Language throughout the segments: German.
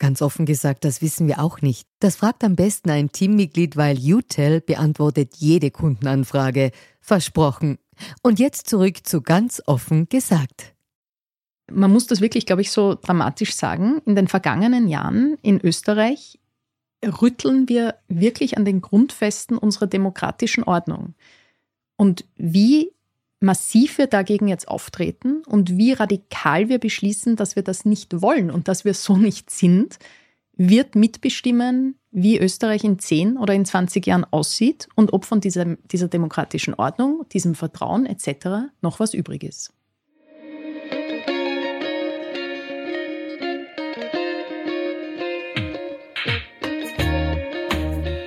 Ganz offen gesagt, das wissen wir auch nicht. Das fragt am besten ein Teammitglied, weil UTEL beantwortet jede Kundenanfrage. Versprochen. Und jetzt zurück zu ganz offen gesagt. Man muss das wirklich, glaube ich, so dramatisch sagen. In den vergangenen Jahren in Österreich rütteln wir wirklich an den Grundfesten unserer demokratischen Ordnung. Und wie massiv wir dagegen jetzt auftreten und wie radikal wir beschließen, dass wir das nicht wollen und dass wir so nicht sind, wird mitbestimmen, wie Österreich in 10 oder in 20 Jahren aussieht und ob von dieser, dieser demokratischen Ordnung, diesem Vertrauen etc. noch was übrig ist.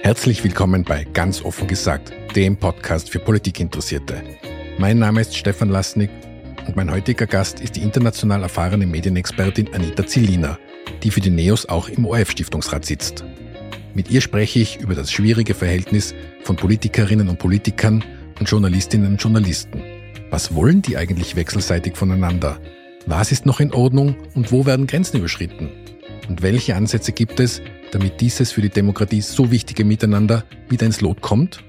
Herzlich willkommen bei Ganz offen gesagt, dem Podcast für Politikinteressierte. Mein Name ist Stefan Lasnik und mein heutiger Gast ist die international erfahrene Medienexpertin Anita Zillina, die für die NEOS auch im ORF-Stiftungsrat sitzt. Mit ihr spreche ich über das schwierige Verhältnis von Politikerinnen und Politikern und Journalistinnen und Journalisten. Was wollen die eigentlich wechselseitig voneinander? Was ist noch in Ordnung und wo werden Grenzen überschritten? Und welche Ansätze gibt es, damit dieses für die Demokratie so wichtige Miteinander wieder ins Lot kommt?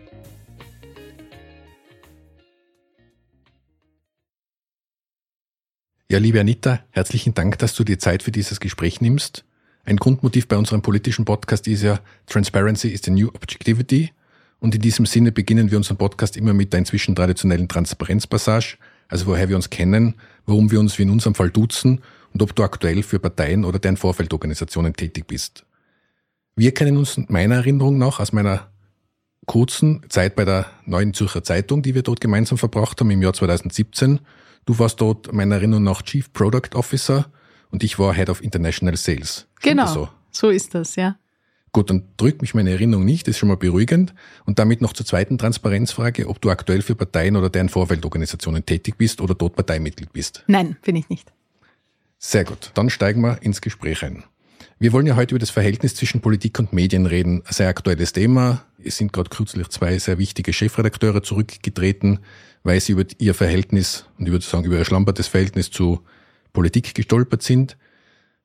Ja, liebe Anita, herzlichen Dank, dass du dir Zeit für dieses Gespräch nimmst. Ein Grundmotiv bei unserem politischen Podcast ist ja Transparency is the new objectivity. Und in diesem Sinne beginnen wir unseren Podcast immer mit der inzwischen traditionellen Transparenzpassage, also woher wir uns kennen, warum wir uns wie in unserem Fall duzen und ob du aktuell für Parteien oder deren Vorfeldorganisationen tätig bist. Wir kennen uns meiner Erinnerung nach aus meiner kurzen Zeit bei der Neuen Zürcher Zeitung, die wir dort gemeinsam verbracht haben im Jahr 2017 Du warst dort meiner Erinnerung nach Chief Product Officer und ich war Head of International Sales. Stimmt genau, so? so ist das, ja. Gut, dann drückt mich meine Erinnerung nicht, ist schon mal beruhigend. Und damit noch zur zweiten Transparenzfrage, ob du aktuell für Parteien oder deren Vorfeldorganisationen tätig bist oder dort Parteimitglied bist. Nein, bin ich nicht. Sehr gut, dann steigen wir ins Gespräch ein. Wir wollen ja heute über das Verhältnis zwischen Politik und Medien reden. Ein sehr aktuelles Thema. Es sind gerade kürzlich zwei sehr wichtige Chefredakteure zurückgetreten weil sie über ihr Verhältnis und ich würde sagen über ihr schlampertes Verhältnis zu Politik gestolpert sind.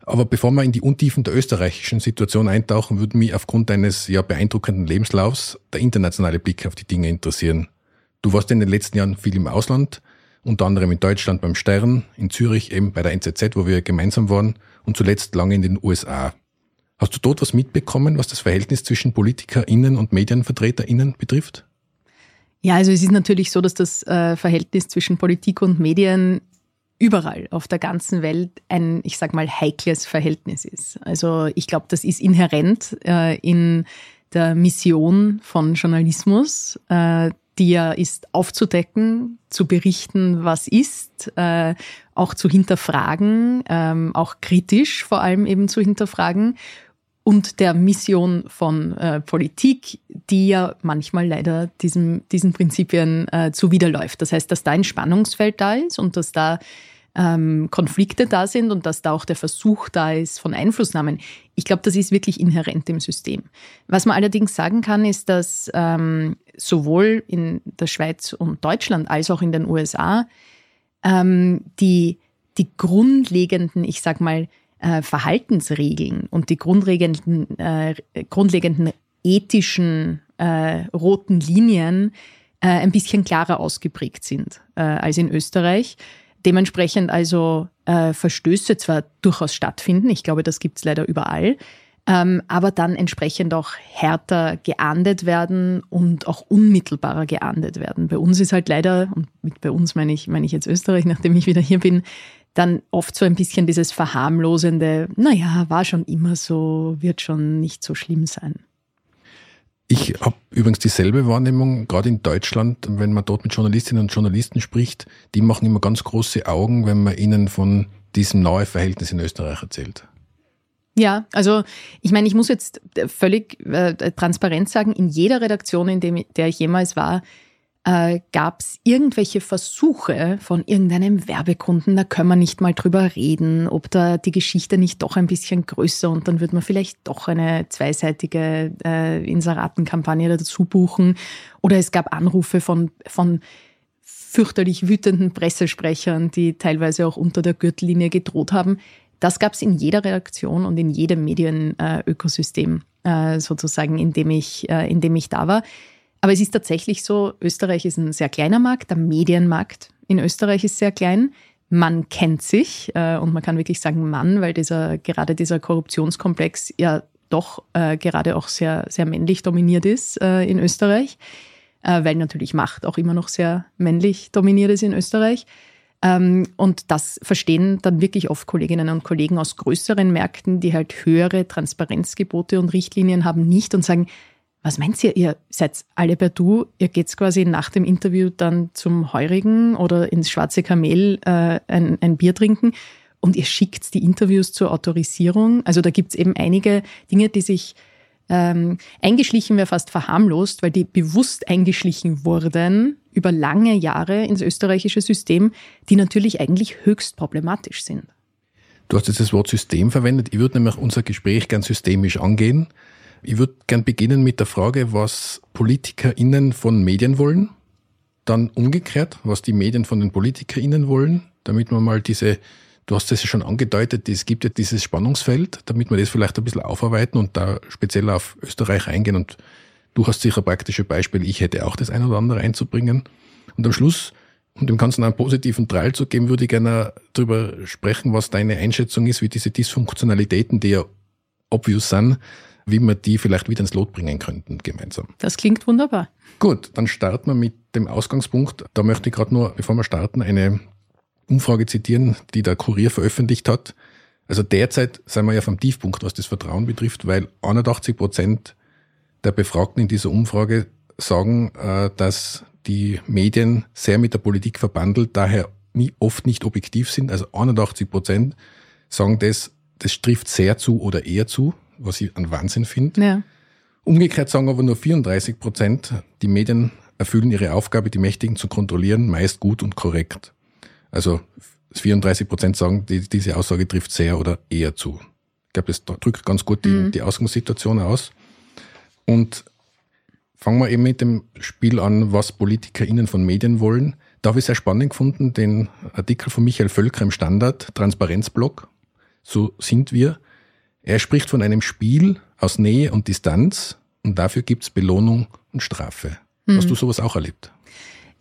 Aber bevor wir in die Untiefen der österreichischen Situation eintauchen, würde mich aufgrund eines ja beeindruckenden Lebenslaufs der internationale Blick auf die Dinge interessieren. Du warst in den letzten Jahren viel im Ausland, unter anderem in Deutschland beim Stern, in Zürich eben bei der NZZ, wo wir gemeinsam waren, und zuletzt lange in den USA. Hast du dort was mitbekommen, was das Verhältnis zwischen PolitikerInnen und MedienvertreterInnen betrifft? Ja, also es ist natürlich so, dass das äh, Verhältnis zwischen Politik und Medien überall auf der ganzen Welt ein, ich sag mal, heikles Verhältnis ist. Also ich glaube, das ist inhärent äh, in der Mission von Journalismus, äh, die ja ist aufzudecken, zu berichten, was ist, auch zu hinterfragen, ähm, auch kritisch vor allem eben zu hinterfragen und der Mission von äh, Politik, die ja manchmal leider diesem, diesen Prinzipien äh, zuwiderläuft. Das heißt, dass da ein Spannungsfeld da ist und dass da ähm, Konflikte da sind und dass da auch der Versuch da ist von Einflussnahmen. Ich glaube, das ist wirklich inhärent im System. Was man allerdings sagen kann, ist, dass ähm, sowohl in der Schweiz und Deutschland als auch in den USA ähm, die, die grundlegenden, ich sag mal, äh, Verhaltensregeln und die grundlegenden, äh, grundlegenden ethischen äh, roten Linien äh, ein bisschen klarer ausgeprägt sind äh, als in Österreich. Dementsprechend also Verstöße zwar durchaus stattfinden, ich glaube, das gibt es leider überall, ähm, aber dann entsprechend auch härter geahndet werden und auch unmittelbarer geahndet werden. Bei uns ist halt leider, und mit bei uns meine ich, meine ich jetzt Österreich, nachdem ich wieder hier bin, dann oft so ein bisschen dieses verharmlosende, naja, war schon immer so, wird schon nicht so schlimm sein. Ich habe übrigens dieselbe Wahrnehmung, gerade in Deutschland, wenn man dort mit Journalistinnen und Journalisten spricht, die machen immer ganz große Augen, wenn man ihnen von diesem nahe Verhältnis in Österreich erzählt. Ja, also ich meine, ich muss jetzt völlig äh, transparent sagen, in jeder Redaktion, in dem, der ich jemals war, äh, gab es irgendwelche Versuche von irgendeinem Werbekunden, da können wir nicht mal drüber reden, ob da die Geschichte nicht doch ein bisschen größer und dann wird man vielleicht doch eine zweiseitige äh, Inseratenkampagne dazu buchen. Oder es gab Anrufe von, von fürchterlich wütenden Pressesprechern, die teilweise auch unter der Gürtellinie gedroht haben. Das gab es in jeder Redaktion und in jedem Medienökosystem äh, sozusagen, in dem ich, äh, in dem ich da war. Aber es ist tatsächlich so, Österreich ist ein sehr kleiner Markt, der Medienmarkt in Österreich ist sehr klein. Man kennt sich äh, und man kann wirklich sagen Mann, weil dieser, gerade dieser Korruptionskomplex ja doch äh, gerade auch sehr, sehr männlich dominiert ist äh, in Österreich, äh, weil natürlich Macht auch immer noch sehr männlich dominiert ist in Österreich. Ähm, und das verstehen dann wirklich oft Kolleginnen und Kollegen aus größeren Märkten, die halt höhere Transparenzgebote und Richtlinien haben, nicht und sagen, was meint ihr? Ihr seid alle per Du, ihr geht quasi nach dem Interview dann zum Heurigen oder ins Schwarze Kamel äh, ein, ein Bier trinken und ihr schickt die Interviews zur Autorisierung. Also da gibt's eben einige Dinge, die sich ähm, eingeschlichen wäre fast verharmlost, weil die bewusst eingeschlichen wurden über lange Jahre ins österreichische System, die natürlich eigentlich höchst problematisch sind. Du hast jetzt das Wort System verwendet. Ich würde nämlich unser Gespräch gern systemisch angehen. Ich würde gern beginnen mit der Frage, was PolitikerInnen von Medien wollen. Dann umgekehrt, was die Medien von den PolitikerInnen wollen, damit man mal diese, du hast es ja schon angedeutet, es gibt ja dieses Spannungsfeld, damit wir das vielleicht ein bisschen aufarbeiten und da speziell auf Österreich eingehen. Und du hast sicher praktische Beispiele, ich hätte auch das ein oder andere einzubringen. Und am Schluss, um dem Ganzen einen positiven Teil zu geben, würde ich gerne darüber sprechen, was deine Einschätzung ist, wie diese Dysfunktionalitäten, die ja obvious sind, wie wir die vielleicht wieder ins Lot bringen könnten gemeinsam. Das klingt wunderbar. Gut, dann starten wir mit dem Ausgangspunkt. Da möchte ich gerade nur, bevor wir starten, eine Umfrage zitieren, die der Kurier veröffentlicht hat. Also derzeit sind wir ja vom Tiefpunkt, was das Vertrauen betrifft, weil 81 Prozent der Befragten in dieser Umfrage sagen, äh, dass die Medien sehr mit der Politik verbandelt, daher nie, oft nicht objektiv sind. Also 81 Prozent sagen das, das trifft sehr zu oder eher zu was ich an Wahnsinn finde. Ja. Umgekehrt sagen aber nur 34 Prozent, die Medien erfüllen ihre Aufgabe, die Mächtigen zu kontrollieren, meist gut und korrekt. Also 34 Prozent sagen, die, diese Aussage trifft sehr oder eher zu. Ich glaube, das drückt ganz gut die, mhm. die Ausgangssituation aus. Und fangen wir eben mit dem Spiel an, was PolitikerInnen von Medien wollen. Da habe ich sehr spannend gefunden, den Artikel von Michael Völker im Standard, Transparenzblog. So sind wir. Er spricht von einem Spiel aus Nähe und Distanz und dafür gibt's Belohnung und Strafe. Mhm. Hast du sowas auch erlebt?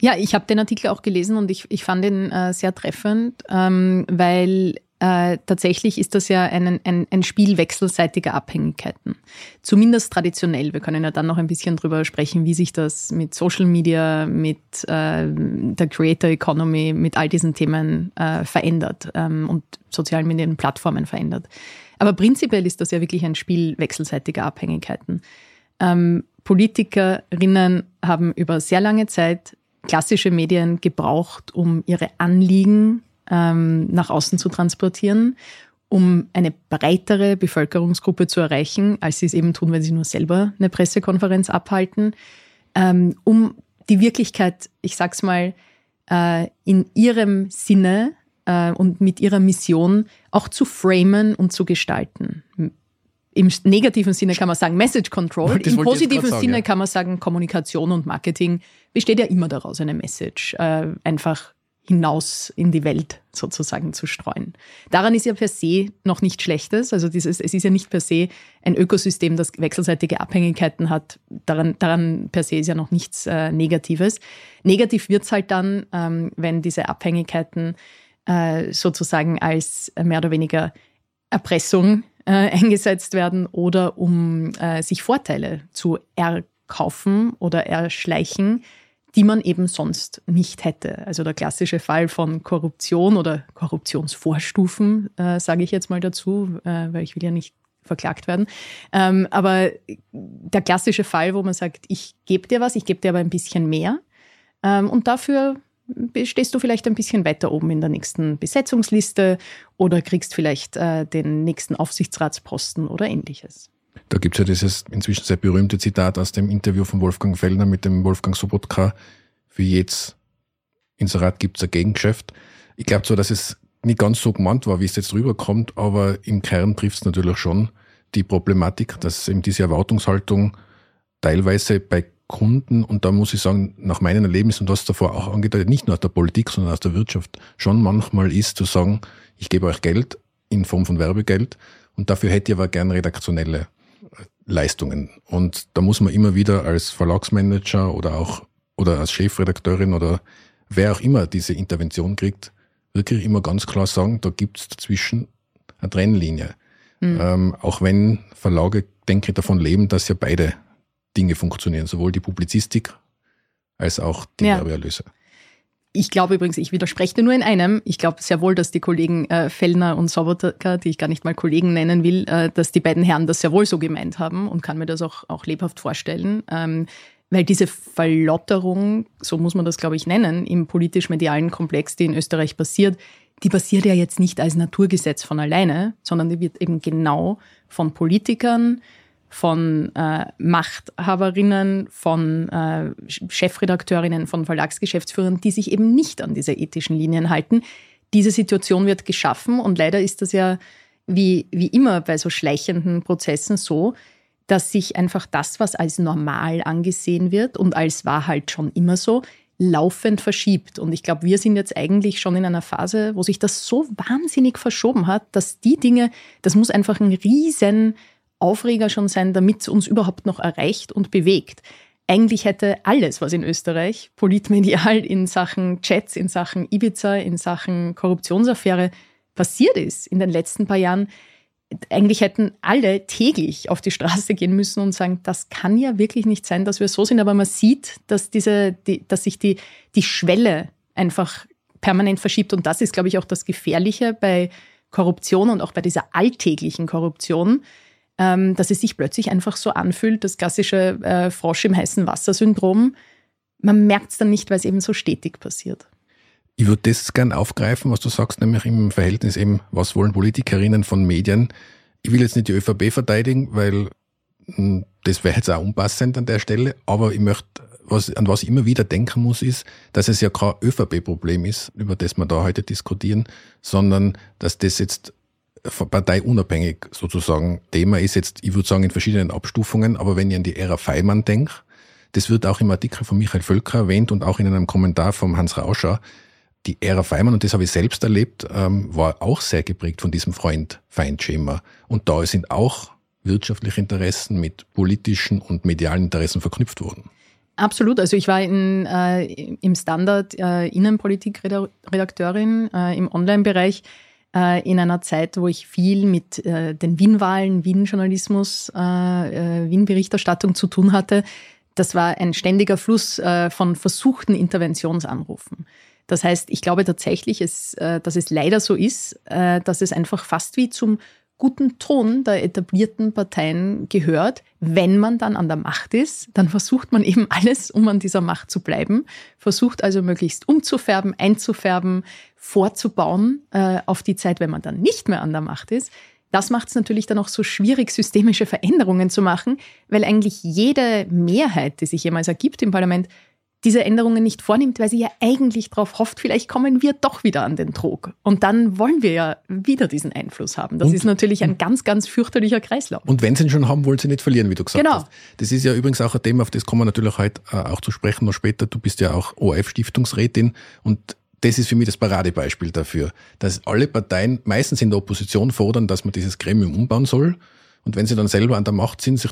Ja, ich habe den Artikel auch gelesen und ich, ich fand ihn äh, sehr treffend, ähm, weil äh, tatsächlich ist das ja ein, ein, ein Spiel wechselseitiger Abhängigkeiten. Zumindest traditionell. Wir können ja dann noch ein bisschen drüber sprechen, wie sich das mit Social Media, mit äh, der Creator Economy, mit all diesen Themen äh, verändert ähm, und sozialen Medien Plattformen verändert. Aber prinzipiell ist das ja wirklich ein Spiel wechselseitiger Abhängigkeiten. Ähm, Politikerinnen haben über sehr lange Zeit klassische Medien gebraucht, um ihre Anliegen ähm, nach außen zu transportieren, um eine breitere Bevölkerungsgruppe zu erreichen, als sie es eben tun, wenn sie nur selber eine Pressekonferenz abhalten, ähm, um die Wirklichkeit, ich sag's mal, äh, in ihrem Sinne äh, und mit ihrer Mission auch zu framen und zu gestalten. Im negativen Sinne kann man sagen Message Control, das im positiven sagen, Sinne ja. kann man sagen Kommunikation und Marketing besteht ja immer daraus, eine Message äh, einfach hinaus in die Welt sozusagen zu streuen. Daran ist ja per se noch nichts Schlechtes. Also dieses, es ist ja nicht per se ein Ökosystem, das wechselseitige Abhängigkeiten hat. Daran, daran per se ist ja noch nichts äh, Negatives. Negativ wird's halt dann, ähm, wenn diese Abhängigkeiten äh, sozusagen als mehr oder weniger Erpressung äh, eingesetzt werden oder um äh, sich Vorteile zu erkaufen oder erschleichen, die man eben sonst nicht hätte. Also der klassische Fall von Korruption oder Korruptionsvorstufen, äh, sage ich jetzt mal dazu, äh, weil ich will ja nicht verklagt werden. Ähm, aber der klassische Fall, wo man sagt, ich gebe dir was, ich gebe dir aber ein bisschen mehr ähm, und dafür stehst du vielleicht ein bisschen weiter oben in der nächsten Besetzungsliste oder kriegst vielleicht äh, den nächsten Aufsichtsratsposten oder ähnliches. Da gibt es ja dieses inzwischen sehr berühmte Zitat aus dem Interview von Wolfgang Fellner mit dem Wolfgang Sobotka. Für jedes Inserat gibt es ein Gegengeschäft. Ich glaube zwar, dass es nicht ganz so gemeint war, wie es jetzt rüberkommt, aber im Kern trifft es natürlich schon die Problematik, dass eben diese Erwartungshaltung teilweise bei Kunden, und da muss ich sagen, nach meinen Erlebnissen, und das davor auch angedeutet, nicht nur aus der Politik, sondern aus der Wirtschaft, schon manchmal ist zu sagen, ich gebe euch Geld in Form von Werbegeld und dafür hätte ich aber gern redaktionelle Leistungen. Und da muss man immer wieder als Verlagsmanager oder auch oder als Chefredakteurin oder wer auch immer diese Intervention kriegt, wirklich immer ganz klar sagen, da gibt es dazwischen eine Trennlinie. Mhm. Ähm, auch wenn Verlage, denke ich, davon leben, dass ja beide Dinge funktionieren, sowohl die Publizistik als auch die ja. Werbeerlöse. Ich glaube übrigens, ich widerspreche dir nur in einem. Ich glaube sehr wohl, dass die Kollegen äh, Fellner und Sobotka, die ich gar nicht mal Kollegen nennen will, äh, dass die beiden Herren das sehr wohl so gemeint haben und kann mir das auch, auch lebhaft vorstellen. Ähm, weil diese Verlotterung, so muss man das, glaube ich, nennen, im politisch-medialen Komplex, die in Österreich passiert, die passiert ja jetzt nicht als Naturgesetz von alleine, sondern die wird eben genau von Politikern, von äh, Machthaberinnen, von äh, Chefredakteurinnen, von Verlagsgeschäftsführern, die sich eben nicht an diese ethischen Linien halten. Diese Situation wird geschaffen und leider ist das ja wie, wie immer bei so schleichenden Prozessen so, dass sich einfach das, was als normal angesehen wird und als war halt schon immer so, laufend verschiebt. Und ich glaube, wir sind jetzt eigentlich schon in einer Phase, wo sich das so wahnsinnig verschoben hat, dass die Dinge, das muss einfach ein riesen Aufreger schon sein, damit es uns überhaupt noch erreicht und bewegt. Eigentlich hätte alles, was in Österreich politmedial in Sachen Chats, in Sachen Ibiza, in Sachen Korruptionsaffäre passiert ist in den letzten paar Jahren, eigentlich hätten alle täglich auf die Straße gehen müssen und sagen, das kann ja wirklich nicht sein, dass wir so sind. Aber man sieht, dass diese, die, dass sich die, die Schwelle einfach permanent verschiebt. Und das ist, glaube ich, auch das Gefährliche bei Korruption und auch bei dieser alltäglichen Korruption, ähm, dass es sich plötzlich einfach so anfühlt, das klassische äh, Frosch im heißen Wasser-Syndrom. Man merkt es dann nicht, weil es eben so stetig passiert. Ich würde das gern aufgreifen, was du sagst, nämlich im Verhältnis eben, was wollen Politikerinnen von Medien. Ich will jetzt nicht die ÖVP verteidigen, weil hm, das wäre jetzt auch unpassend an der Stelle, aber ich möchte, was, an was ich immer wieder denken muss, ist, dass es ja kein ÖVP-Problem ist, über das wir da heute diskutieren, sondern dass das jetzt parteiunabhängig sozusagen Thema ist jetzt, ich würde sagen, in verschiedenen Abstufungen, aber wenn ich an die Ära Feimann denke, das wird auch im Artikel von Michael Völker erwähnt und auch in einem Kommentar von Hans Rauscher, die Ära Feimann, und das habe ich selbst erlebt, ähm, war auch sehr geprägt von diesem Freund-Feind-Schema. Und da sind auch wirtschaftliche Interessen mit politischen und medialen Interessen verknüpft worden. Absolut. Also ich war in, äh, im Standard äh, Innenpolitikredakteurin äh, im Online-Bereich in einer Zeit, wo ich viel mit äh, den Wien-Wahlen, Wien-Journalismus, äh, äh, Wien-Berichterstattung zu tun hatte. Das war ein ständiger Fluss äh, von versuchten Interventionsanrufen. Das heißt, ich glaube tatsächlich, äh, dass es leider so ist, äh, dass es einfach fast wie zum guten Ton der etablierten Parteien gehört. Wenn man dann an der Macht ist, dann versucht man eben alles, um an dieser Macht zu bleiben, versucht also möglichst umzufärben, einzufärben, vorzubauen äh, auf die Zeit, wenn man dann nicht mehr an der Macht ist. Das macht es natürlich dann auch so schwierig, systemische Veränderungen zu machen, weil eigentlich jede Mehrheit, die sich jemals ergibt im Parlament, diese Änderungen nicht vornimmt, weil sie ja eigentlich darauf hofft, vielleicht kommen wir doch wieder an den Trog. Und dann wollen wir ja wieder diesen Einfluss haben. Das und, ist natürlich ein ganz, ganz fürchterlicher Kreislauf. Und wenn sie ihn schon haben, wollen sie nicht verlieren, wie du gesagt genau. hast. Das ist ja übrigens auch ein Thema, auf das kommen wir natürlich heute äh, auch zu sprechen noch später. Du bist ja auch ORF-Stiftungsrätin und das ist für mich das Paradebeispiel dafür, dass alle Parteien meistens in der Opposition fordern, dass man dieses Gremium umbauen soll. Und wenn sie dann selber an der Macht sind, sich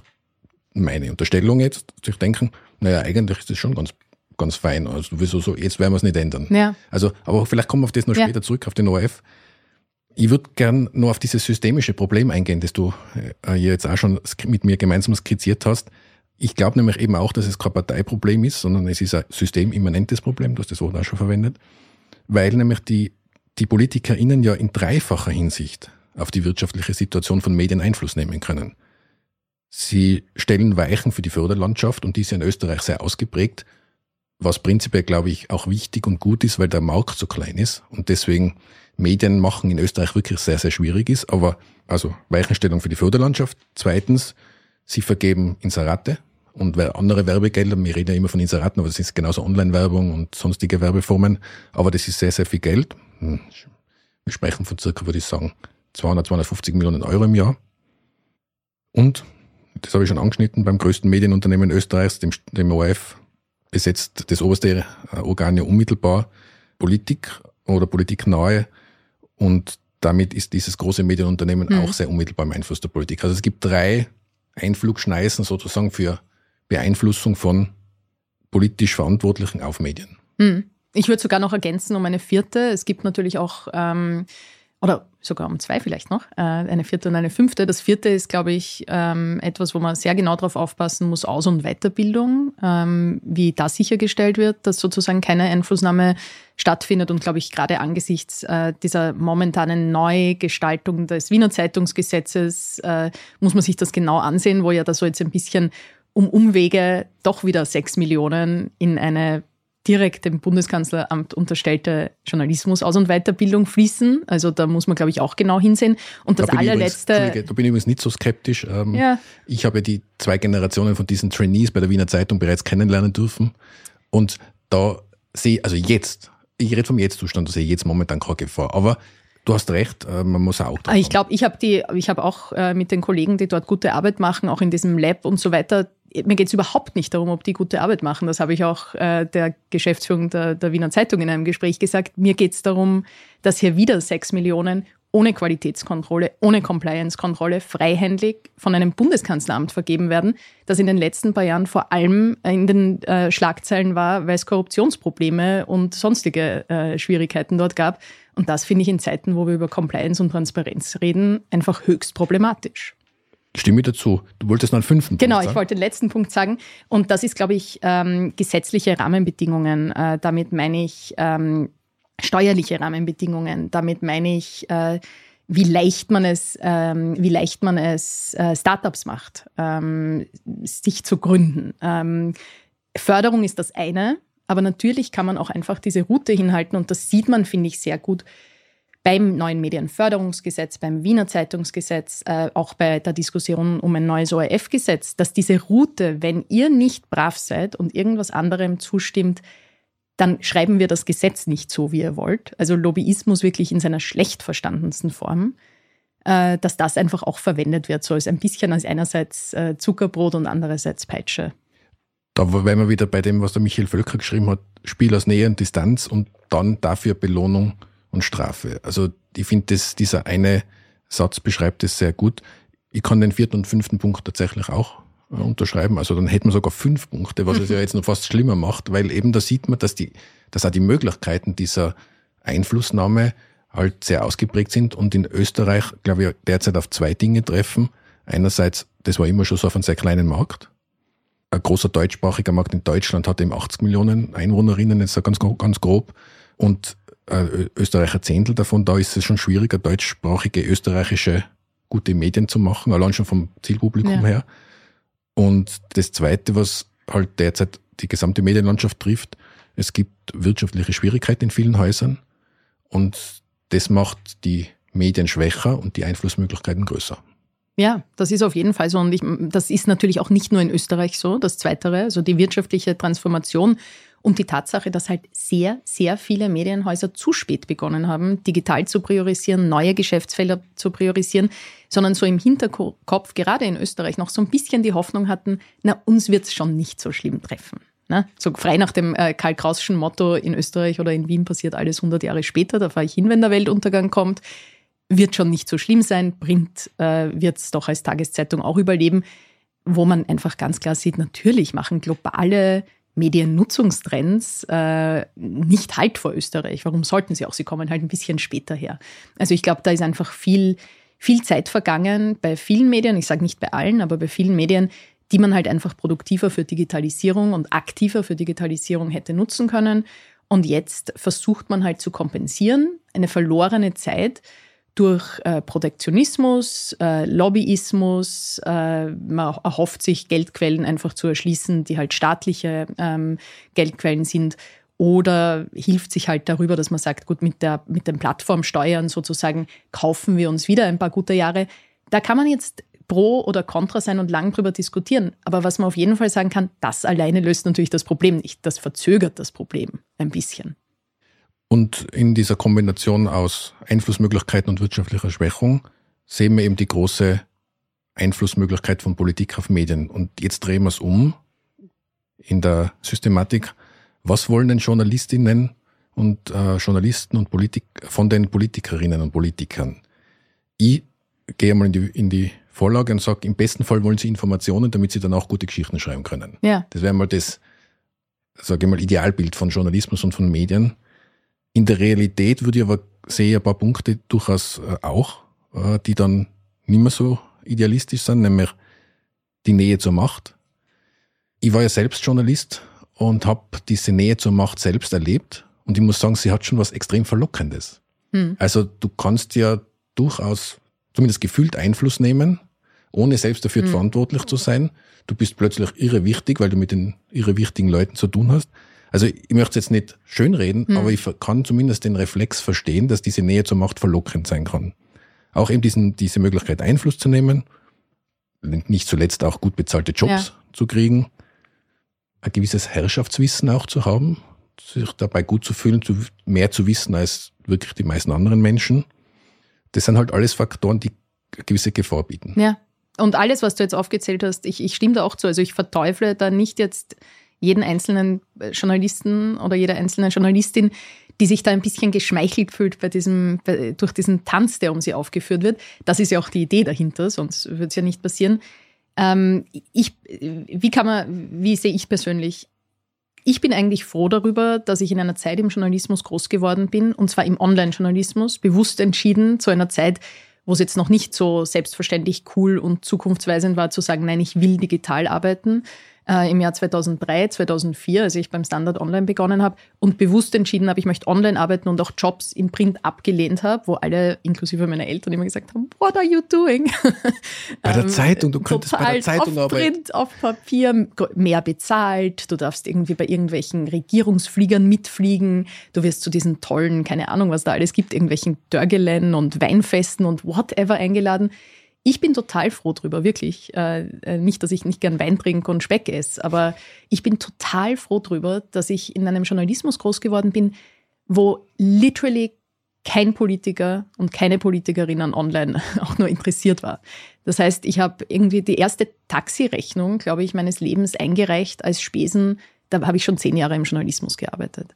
meine Unterstellung jetzt, sich denken, naja, eigentlich ist das schon ganz ganz fein. Also wieso so, jetzt werden wir es nicht ändern. Ja. Also, aber vielleicht kommen wir auf das noch ja. später zurück, auf den ORF. Ich würde gern noch auf dieses systemische Problem eingehen, das du äh, jetzt auch schon mit mir gemeinsam skizziert hast. Ich glaube nämlich eben auch, dass es kein Parteiproblem ist, sondern es ist ein systemimmanentes Problem, du hast das Wort auch schon verwendet, weil nämlich die, die PolitikerInnen ja in dreifacher Hinsicht auf die wirtschaftliche Situation von Medien Einfluss nehmen können. Sie stellen Weichen für die Förderlandschaft und die ist ja in Österreich sehr ausgeprägt, was prinzipiell, glaube ich, auch wichtig und gut ist, weil der Markt so klein ist und deswegen Medien machen in Österreich wirklich sehr, sehr schwierig ist. Aber also Weichenstellung für die Förderlandschaft. Zweitens, sie vergeben Inserate und andere Werbegelder. Wir reden ja immer von Inseraten, aber das ist genauso Online-Werbung und sonstige Werbeformen. Aber das ist sehr, sehr viel Geld. Hm, wir sprechen von circa, würde ich sagen, 200, 250 Millionen Euro im Jahr. Und, das habe ich schon angeschnitten, beim größten Medienunternehmen Österreichs, dem, dem ORF, besetzt das oberste Organ ja unmittelbar Politik oder politiknahe und damit ist dieses große Medienunternehmen mhm. auch sehr unmittelbar im Einfluss der Politik. Also es gibt drei Einflugschneisen sozusagen für Beeinflussung von politisch Verantwortlichen auf Medien. Mhm. Ich würde sogar noch ergänzen um eine vierte. Es gibt natürlich auch ähm, oder sogar um zwei vielleicht noch, äh, eine vierte und eine fünfte. Das vierte ist, glaube ich, ähm, etwas, wo man sehr genau darauf aufpassen muss, Aus- und Weiterbildung, ähm, wie das sichergestellt wird, dass sozusagen keine Einflussnahme stattfindet und, glaube ich, gerade angesichts äh, dieser momentanen Neugestaltung des Wiener Zeitungsgesetzes äh, muss man sich das genau ansehen, wo ja da so jetzt ein bisschen um Umwege doch wieder sechs Millionen in eine direkt dem Bundeskanzleramt unterstellte Journalismus Aus- und Weiterbildung fließen. Also da muss man, glaube ich, auch genau hinsehen. Und das da allerletzte. Übrigens, da bin ich übrigens nicht so skeptisch. Ähm, ja. Ich habe ja die zwei Generationen von diesen Trainees bei der Wiener Zeitung bereits kennenlernen dürfen. Und da sehe, also jetzt, ich rede vom Jetzt-Zustand, da sehe ich jetzt momentan keine Gefahr. Aber Du hast recht, äh, man muss auch. Ich glaube, ich habe die, ich habe auch äh, mit den Kollegen, die dort gute Arbeit machen, auch in diesem Lab und so weiter, mir geht es überhaupt nicht darum, ob die gute Arbeit machen. Das habe ich auch äh, der Geschäftsführung der, der Wiener Zeitung in einem Gespräch gesagt. Mir geht es darum, dass hier wieder sechs Millionen ohne Qualitätskontrolle, ohne Compliance-Kontrolle freihändig von einem Bundeskanzleramt vergeben werden, das in den letzten paar Jahren vor allem in den äh, Schlagzeilen war, weil es Korruptionsprobleme und sonstige äh, Schwierigkeiten dort gab. Und das finde ich in Zeiten, wo wir über Compliance und Transparenz reden, einfach höchst problematisch. Stimme dazu. Du wolltest noch einen fünften genau, Punkt Genau, ich wollte den letzten Punkt sagen. Und das ist, glaube ich, ähm, gesetzliche Rahmenbedingungen. Äh, damit meine ich ähm, steuerliche Rahmenbedingungen. Damit meine ich, äh, wie leicht man es, ähm, wie leicht man es äh, Startups macht, ähm, sich zu gründen. Ähm, Förderung ist das eine, aber natürlich kann man auch einfach diese Route hinhalten und das sieht man, finde ich, sehr gut beim neuen Medienförderungsgesetz, beim Wiener Zeitungsgesetz, äh, auch bei der Diskussion um ein neues ORF-Gesetz, dass diese Route, wenn ihr nicht brav seid und irgendwas anderem zustimmt, dann schreiben wir das Gesetz nicht so, wie ihr wollt. Also Lobbyismus wirklich in seiner schlecht verstandensten Form, äh, dass das einfach auch verwendet wird, so als ein bisschen als einerseits äh, Zuckerbrot und andererseits Peitsche. Da wären wir wieder bei dem, was der Michael Völker geschrieben hat, Spiel aus Nähe und Distanz und dann dafür Belohnung und Strafe. Also ich finde, dieser eine Satz beschreibt es sehr gut. Ich kann den vierten und fünften Punkt tatsächlich auch äh, unterschreiben. Also dann hätten wir sogar fünf Punkte, was es ja jetzt noch fast schlimmer macht, weil eben da sieht man, dass die, dass auch die Möglichkeiten dieser Einflussnahme halt sehr ausgeprägt sind und in Österreich, glaube ich, derzeit auf zwei Dinge treffen. Einerseits, das war immer schon so auf einem sehr kleinen Markt. Ein großer deutschsprachiger Markt in Deutschland hat eben 80 Millionen Einwohnerinnen, jetzt ganz, ganz grob. Und äh, Österreicher Zehntel davon, da ist es schon schwieriger, deutschsprachige österreichische gute Medien zu machen, allein schon vom Zielpublikum ja. her. Und das Zweite, was halt derzeit die gesamte Medienlandschaft trifft, es gibt wirtschaftliche Schwierigkeiten in vielen Häusern und das macht die Medien schwächer und die Einflussmöglichkeiten größer. Ja, das ist auf jeden Fall so. Und ich, das ist natürlich auch nicht nur in Österreich so, das Zweite, also die wirtschaftliche Transformation und die Tatsache, dass halt sehr, sehr viele Medienhäuser zu spät begonnen haben, digital zu priorisieren, neue Geschäftsfelder zu priorisieren, sondern so im Hinterkopf, gerade in Österreich, noch so ein bisschen die Hoffnung hatten, na, uns wird es schon nicht so schlimm treffen. Ne? So frei nach dem äh, Karl Krausschen Motto, in Österreich oder in Wien passiert alles 100 Jahre später, da fahre ich hin, wenn der Weltuntergang kommt, wird schon nicht so schlimm sein, Print äh, wird es doch als Tageszeitung auch überleben, wo man einfach ganz klar sieht, natürlich machen globale Mediennutzungstrends äh, nicht halt vor Österreich. Warum sollten sie auch? Sie kommen halt ein bisschen später her. Also ich glaube, da ist einfach viel, viel Zeit vergangen bei vielen Medien, ich sage nicht bei allen, aber bei vielen Medien, die man halt einfach produktiver für Digitalisierung und aktiver für Digitalisierung hätte nutzen können. Und jetzt versucht man halt zu kompensieren, eine verlorene Zeit durch äh, Protektionismus, äh, Lobbyismus. Äh, man erhofft sich, Geldquellen einfach zu erschließen, die halt staatliche ähm, Geldquellen sind. Oder hilft sich halt darüber, dass man sagt, gut, mit, der, mit den Plattformsteuern sozusagen kaufen wir uns wieder ein paar gute Jahre. Da kann man jetzt pro oder contra sein und lang drüber diskutieren. Aber was man auf jeden Fall sagen kann, das alleine löst natürlich das Problem nicht. Das verzögert das Problem ein bisschen. Und in dieser Kombination aus Einflussmöglichkeiten und wirtschaftlicher Schwächung sehen wir eben die große Einflussmöglichkeit von Politik auf Medien. Und jetzt drehen wir es um in der Systematik. Was wollen denn Journalistinnen und äh, Journalisten und Politik von den Politikerinnen und Politikern? Ich gehe mal in die, in die Vorlage und sage, im besten Fall wollen sie Informationen, damit sie dann auch gute Geschichten schreiben können. Ja. Das wäre mal das, sage ich mal, Idealbild von Journalismus und von Medien. In der Realität würde ich aber sehe ein paar Punkte durchaus äh, auch, äh, die dann nicht mehr so idealistisch sind, nämlich die Nähe zur Macht. Ich war ja selbst Journalist und habe diese Nähe zur Macht selbst erlebt und ich muss sagen, sie hat schon was extrem Verlockendes. Hm. Also du kannst ja durchaus zumindest gefühlt Einfluss nehmen, ohne selbst dafür hm. verantwortlich zu sein. Du bist plötzlich irre wichtig, weil du mit den irre wichtigen Leuten zu tun hast. Also ich möchte jetzt nicht schönreden, hm. aber ich kann zumindest den Reflex verstehen, dass diese Nähe zur Macht verlockend sein kann. Auch eben diesen, diese Möglichkeit Einfluss zu nehmen, nicht zuletzt auch gut bezahlte Jobs ja. zu kriegen, ein gewisses Herrschaftswissen auch zu haben, sich dabei gut zu fühlen, zu, mehr zu wissen als wirklich die meisten anderen Menschen. Das sind halt alles Faktoren, die eine gewisse Gefahr bieten. Ja. Und alles, was du jetzt aufgezählt hast, ich, ich stimme da auch zu. Also ich verteufle da nicht jetzt jeden einzelnen äh, Journalisten oder jede einzelne Journalistin, die sich da ein bisschen geschmeichelt fühlt bei diesem, bei, durch diesen Tanz, der um sie aufgeführt wird. Das ist ja auch die Idee dahinter, sonst würde es ja nicht passieren. Ähm, ich, wie kann man, wie sehe ich persönlich? Ich bin eigentlich froh darüber, dass ich in einer Zeit im Journalismus groß geworden bin, und zwar im Online-Journalismus, bewusst entschieden, zu einer Zeit, wo es jetzt noch nicht so selbstverständlich cool und zukunftsweisend war, zu sagen, nein, ich will digital arbeiten, äh, im Jahr 2003, 2004, als ich beim Standard Online begonnen habe und bewusst entschieden habe, ich möchte online arbeiten und auch Jobs in Print abgelehnt habe, wo alle, inklusive meiner Eltern, immer gesagt haben, what are you doing? Bei der ähm, Zeitung, du könntest bei der Zeitung auf Print, auf Papier, mehr bezahlt, du darfst irgendwie bei irgendwelchen Regierungsfliegern mitfliegen, du wirst zu diesen tollen, keine Ahnung, was da alles gibt, irgendwelchen Dörgelen und Weinfesten und whatever eingeladen. Ich bin total froh drüber, wirklich. Äh, äh, nicht, dass ich nicht gern Wein trinke und Speck esse, aber ich bin total froh drüber, dass ich in einem Journalismus groß geworden bin, wo literally kein Politiker und keine Politikerin online auch nur interessiert war. Das heißt, ich habe irgendwie die erste Taxirechnung, glaube ich, meines Lebens eingereicht als Spesen. Da habe ich schon zehn Jahre im Journalismus gearbeitet.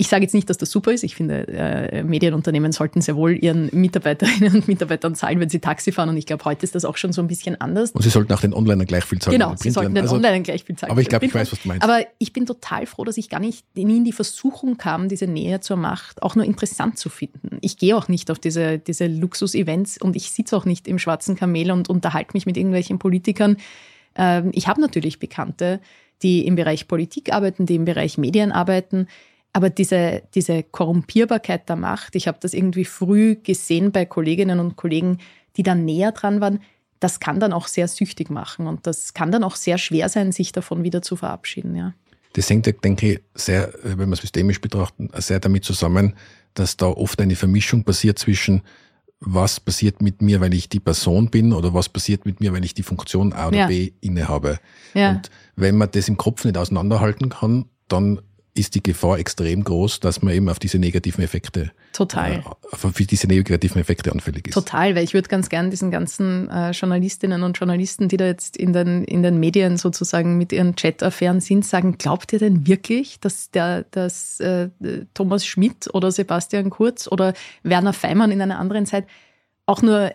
Ich sage jetzt nicht, dass das super ist. Ich finde, äh, Medienunternehmen sollten sehr wohl ihren Mitarbeiterinnen und Mitarbeitern zahlen, wenn sie Taxi fahren. Und ich glaube, heute ist das auch schon so ein bisschen anders. Und sie sollten auch den Onlinern gleich viel zahlen. Genau, sie sollten den also, Onlinern gleich viel zahlen. Aber ich glaube, ich weiß, was du meinst. Aber ich bin total froh, dass ich gar nicht nie in die Versuchung kam, diese Nähe zur Macht auch nur interessant zu finden. Ich gehe auch nicht auf diese, diese Luxus-Events und ich sitze auch nicht im schwarzen Kamel und unterhalte mich mit irgendwelchen Politikern. Ähm, ich habe natürlich Bekannte, die im Bereich Politik arbeiten, die im Bereich Medien arbeiten. Aber diese, diese Korrumpierbarkeit der Macht, ich habe das irgendwie früh gesehen bei Kolleginnen und Kollegen, die da näher dran waren, das kann dann auch sehr süchtig machen und das kann dann auch sehr schwer sein, sich davon wieder zu verabschieden. Ja. Das hängt, denke ich, sehr, wenn wir es systemisch betrachten, sehr damit zusammen, dass da oft eine Vermischung passiert zwischen was passiert mit mir, wenn ich die Person bin oder was passiert mit mir, wenn ich die Funktion A oder ja. B innehabe. Ja. Und wenn man das im Kopf nicht auseinanderhalten kann, dann ist die Gefahr extrem groß, dass man eben auf diese negativen Effekte total äh, auf diese negativen Effekte anfällig ist. Total, weil ich würde ganz gern diesen ganzen äh, Journalistinnen und Journalisten, die da jetzt in den in den Medien sozusagen mit ihren Chat-Affären sind, sagen: Glaubt ihr denn wirklich, dass der dass äh, Thomas Schmidt oder Sebastian Kurz oder Werner Feimann in einer anderen Zeit auch nur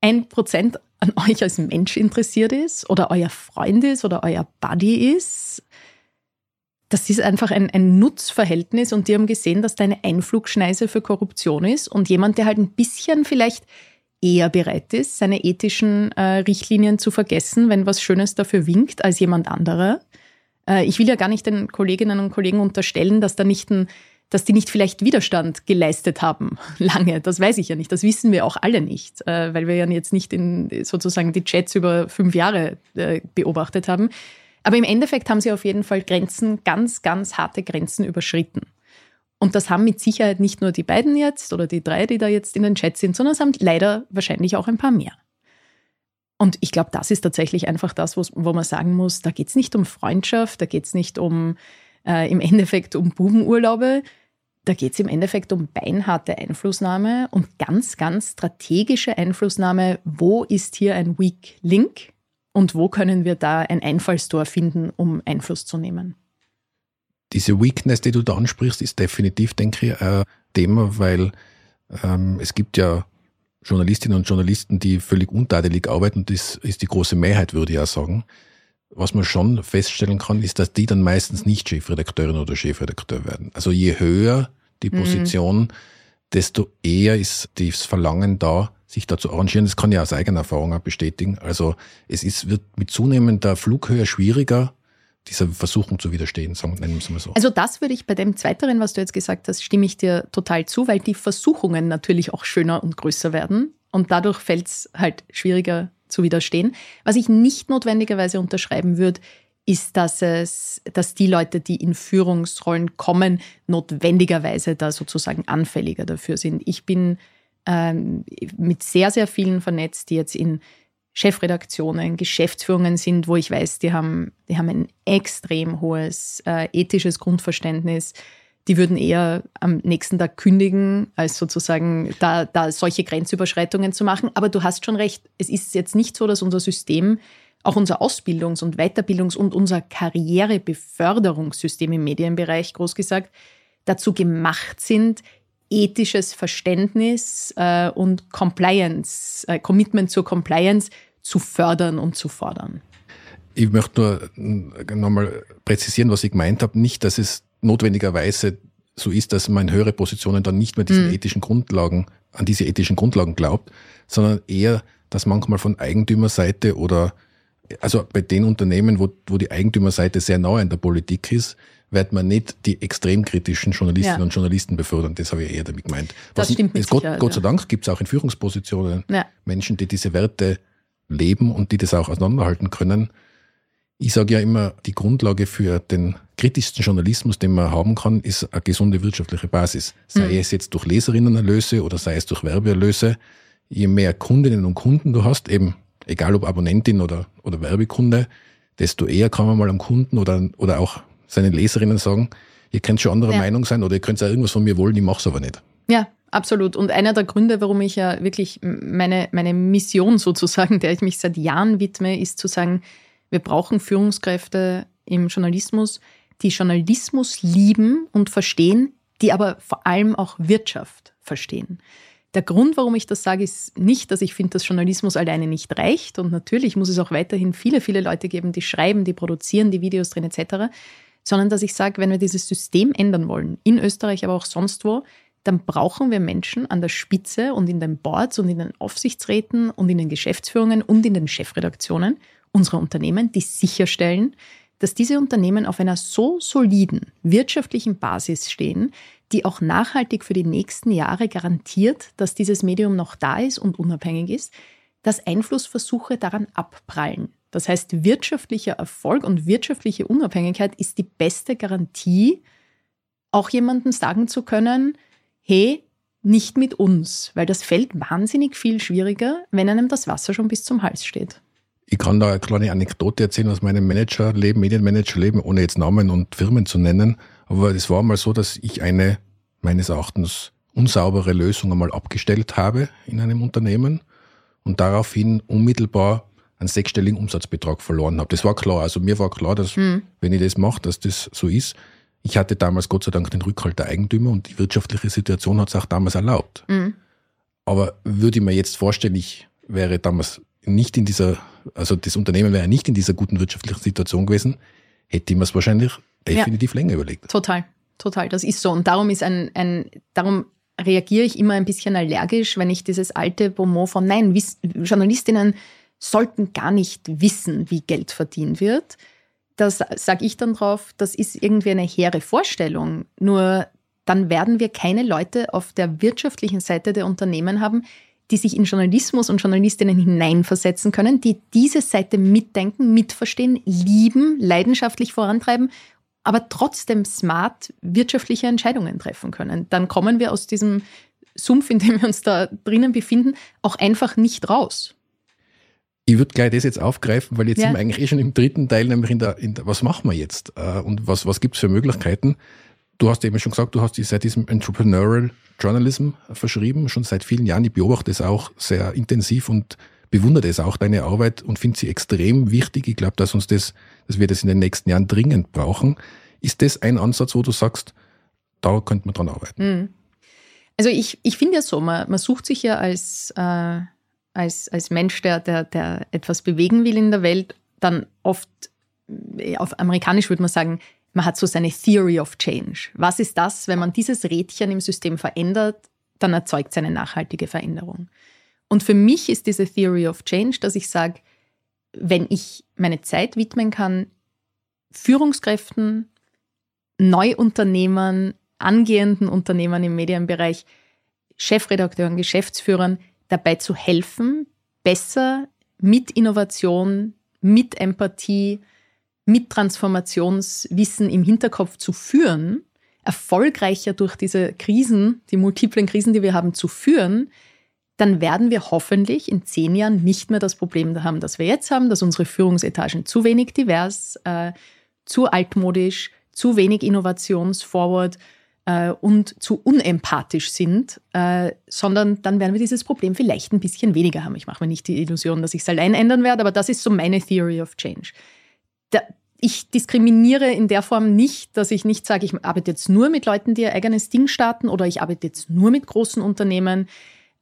ein Prozent an euch als Mensch interessiert ist oder euer Freund ist oder euer Buddy ist? Das ist einfach ein, ein Nutzverhältnis und die haben gesehen, dass da eine Einflugschneise für Korruption ist und jemand, der halt ein bisschen vielleicht eher bereit ist, seine ethischen äh, Richtlinien zu vergessen, wenn was Schönes dafür winkt, als jemand anderer. Äh, ich will ja gar nicht den Kolleginnen und Kollegen unterstellen, dass da nicht ein dass die nicht vielleicht Widerstand geleistet haben lange. Das weiß ich ja nicht. Das wissen wir auch alle nicht, äh, weil wir ja jetzt nicht in sozusagen die Chats über fünf Jahre äh, beobachtet haben. Aber im Endeffekt haben sie auf jeden Fall Grenzen, ganz, ganz harte Grenzen überschritten. Und das haben mit Sicherheit nicht nur die beiden jetzt oder die drei, die da jetzt in den Chat sind, sondern es haben leider wahrscheinlich auch ein paar mehr. Und ich glaube, das ist tatsächlich einfach das, wo man sagen muss, da geht es nicht um Freundschaft, da geht es nicht um äh, im Endeffekt um Bubenurlaube, da geht es im Endeffekt um beinharte Einflussnahme und ganz, ganz strategische Einflussnahme. Wo ist hier ein Weak Link und wo können wir da ein Einfallstor finden, um Einfluss zu nehmen? Diese Weakness, die du da ansprichst, ist definitiv, denke ich, ein Thema, weil ähm, es gibt ja Journalistinnen und Journalisten, die völlig untadelig arbeiten. Das ist die große Mehrheit, würde ich auch sagen. Was man schon feststellen kann, ist, dass die dann meistens nicht Chefredakteurin oder Chefredakteur werden. Also je höher die mhm. Position, mhm. desto eher ist das Verlangen da, sich da zu arrangieren. Das kann ich aus eigener Erfahrung auch bestätigen. Also es ist, wird mit zunehmender Flughöhe schwieriger, dieser Versuchung zu widerstehen, sagen, nennen wir es mal so. Also das würde ich bei dem Zweiteren, was du jetzt gesagt hast, stimme ich dir total zu, weil die Versuchungen natürlich auch schöner und größer werden und dadurch fällt es halt schwieriger zu widerstehen. Was ich nicht notwendigerweise unterschreiben würde, ist, dass es, dass die Leute, die in Führungsrollen kommen, notwendigerweise da sozusagen anfälliger dafür sind. Ich bin ähm, mit sehr, sehr vielen vernetzt, die jetzt in Chefredaktionen, Geschäftsführungen sind, wo ich weiß, die haben, die haben ein extrem hohes äh, ethisches Grundverständnis. Die würden eher am nächsten Tag kündigen, als sozusagen da, da solche Grenzüberschreitungen zu machen. Aber du hast schon recht, es ist jetzt nicht so, dass unser System, auch unser Ausbildungs- und Weiterbildungs- und unser Karrierebeförderungssystem im Medienbereich, groß gesagt, dazu gemacht sind, ethisches Verständnis äh, und Compliance, äh, Commitment zur Compliance zu fördern und zu fordern. Ich möchte nur äh, nochmal präzisieren, was ich gemeint habe. Nicht, dass es notwendigerweise so ist, dass man in höhere Positionen dann nicht mehr diesen mhm. ethischen Grundlagen, an diese ethischen Grundlagen glaubt, sondern eher, dass manchmal von Eigentümerseite oder also bei den Unternehmen, wo, wo die Eigentümerseite sehr nah an der Politik ist, wird man nicht die extrem kritischen Journalistinnen ja. und Journalisten befördern. Das habe ich eher damit gemeint. Das Was, stimmt mit Gott, Gott sei Dank gibt es auch in Führungspositionen ja. Menschen, die diese Werte leben und die das auch auseinanderhalten können. Ich sage ja immer, die Grundlage für den kritischsten Journalismus, den man haben kann, ist eine gesunde wirtschaftliche Basis. Sei mhm. es jetzt durch Leserinnenerlöse oder sei es durch Werbeerlöse. Je mehr Kundinnen und Kunden du hast, eben egal ob Abonnentin oder, oder Werbekunde, desto eher kann man mal am Kunden oder, oder auch seinen Leserinnen sagen, ihr könnt schon anderer ja. Meinung sein oder ihr könnt ja irgendwas von mir wollen, ich mache es aber nicht. Ja, absolut. Und einer der Gründe, warum ich ja wirklich meine, meine Mission sozusagen, der ich mich seit Jahren widme, ist zu sagen, wir brauchen Führungskräfte im Journalismus, die Journalismus lieben und verstehen, die aber vor allem auch Wirtschaft verstehen. Der Grund, warum ich das sage, ist nicht, dass ich finde, dass Journalismus alleine nicht reicht. Und natürlich muss es auch weiterhin viele, viele Leute geben, die schreiben, die produzieren, die Videos drin etc sondern dass ich sage, wenn wir dieses System ändern wollen, in Österreich, aber auch sonst wo, dann brauchen wir Menschen an der Spitze und in den Boards und in den Aufsichtsräten und in den Geschäftsführungen und in den Chefredaktionen unserer Unternehmen, die sicherstellen, dass diese Unternehmen auf einer so soliden wirtschaftlichen Basis stehen, die auch nachhaltig für die nächsten Jahre garantiert, dass dieses Medium noch da ist und unabhängig ist, dass Einflussversuche daran abprallen. Das heißt, wirtschaftlicher Erfolg und wirtschaftliche Unabhängigkeit ist die beste Garantie, auch jemandem sagen zu können, hey, nicht mit uns, weil das fällt wahnsinnig viel schwieriger, wenn einem das Wasser schon bis zum Hals steht. Ich kann da eine kleine Anekdote erzählen aus meinem Managerleben, Medienmanagerleben, ohne jetzt Namen und Firmen zu nennen. Aber es war mal so, dass ich eine meines Erachtens unsaubere Lösung einmal abgestellt habe in einem Unternehmen und daraufhin unmittelbar einen sechsstelligen Umsatzbetrag verloren habe. Das war klar. Also mir war klar, dass mhm. wenn ich das mache, dass das so ist. Ich hatte damals Gott sei Dank den Rückhalt der Eigentümer und die wirtschaftliche Situation hat es auch damals erlaubt. Mhm. Aber würde ich mir jetzt vorstellen, ich wäre damals nicht in dieser, also das Unternehmen wäre nicht in dieser guten wirtschaftlichen Situation gewesen, hätte ich mir es wahrscheinlich definitiv ja. länger überlegt. Total, total. Das ist so. Und darum ist ein, ein darum reagiere ich immer ein bisschen allergisch, wenn ich dieses alte Bonmot von Nein, Journalistinnen sollten gar nicht wissen, wie Geld verdient wird. Das sage ich dann drauf, das ist irgendwie eine hehre Vorstellung. Nur dann werden wir keine Leute auf der wirtschaftlichen Seite der Unternehmen haben, die sich in Journalismus und Journalistinnen hineinversetzen können, die diese Seite mitdenken, mitverstehen, lieben, leidenschaftlich vorantreiben, aber trotzdem smart wirtschaftliche Entscheidungen treffen können. Dann kommen wir aus diesem Sumpf, in dem wir uns da drinnen befinden, auch einfach nicht raus. Ich würde gleich das jetzt aufgreifen, weil jetzt ja. sind wir eigentlich eh schon im dritten Teil, nämlich in der, in der was machen wir jetzt äh, und was, was gibt es für Möglichkeiten. Du hast eben schon gesagt, du hast dich seit diesem Entrepreneurial Journalism verschrieben, schon seit vielen Jahren. Ich beobachte es auch sehr intensiv und bewundere es auch, deine Arbeit, und finde sie extrem wichtig. Ich glaube, dass uns das, dass wir das in den nächsten Jahren dringend brauchen. Ist das ein Ansatz, wo du sagst, da könnte man dran arbeiten? Hm. Also ich, ich finde ja so, man, man sucht sich ja als, äh, als, als Mensch, der, der, der etwas bewegen will in der Welt, dann oft, äh, auf amerikanisch würde man sagen, man hat so seine Theory of Change. Was ist das, wenn man dieses Rädchen im System verändert, dann erzeugt es eine nachhaltige Veränderung. Und für mich ist diese Theory of Change, dass ich sage, wenn ich meine Zeit widmen kann, Führungskräften, Neuunternehmern, angehenden Unternehmern im Medienbereich, Chefredakteuren, Geschäftsführern dabei zu helfen, besser mit Innovation, mit Empathie, mit Transformationswissen im Hinterkopf zu führen, erfolgreicher durch diese Krisen, die multiplen Krisen, die wir haben, zu führen, dann werden wir hoffentlich in zehn Jahren nicht mehr das Problem haben, das wir jetzt haben, dass unsere Führungsetagen zu wenig divers, äh, zu altmodisch, zu wenig innovationsforward äh, und zu unempathisch sind, äh, sondern dann werden wir dieses Problem vielleicht ein bisschen weniger haben. Ich mache mir nicht die Illusion, dass ich es allein ändern werde, aber das ist so meine Theory of Change. Der, ich diskriminiere in der Form nicht, dass ich nicht sage, ich arbeite jetzt nur mit Leuten, die ihr eigenes Ding starten oder ich arbeite jetzt nur mit großen Unternehmen,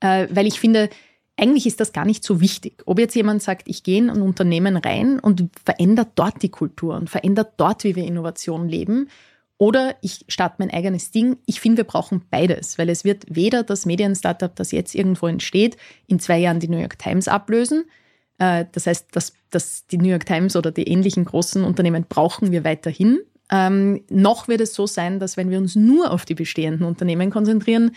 äh, weil ich finde, eigentlich ist das gar nicht so wichtig. Ob jetzt jemand sagt, ich gehe in ein Unternehmen rein und verändert dort die Kultur und verändert dort, wie wir Innovation leben, oder ich starte mein eigenes Ding. Ich finde, wir brauchen beides, weil es wird weder das Medien-Startup, das jetzt irgendwo entsteht, in zwei Jahren die New York Times ablösen, äh, das heißt, dass, dass die New York Times oder die ähnlichen großen Unternehmen brauchen wir weiterhin. Ähm, noch wird es so sein, dass wenn wir uns nur auf die bestehenden Unternehmen konzentrieren,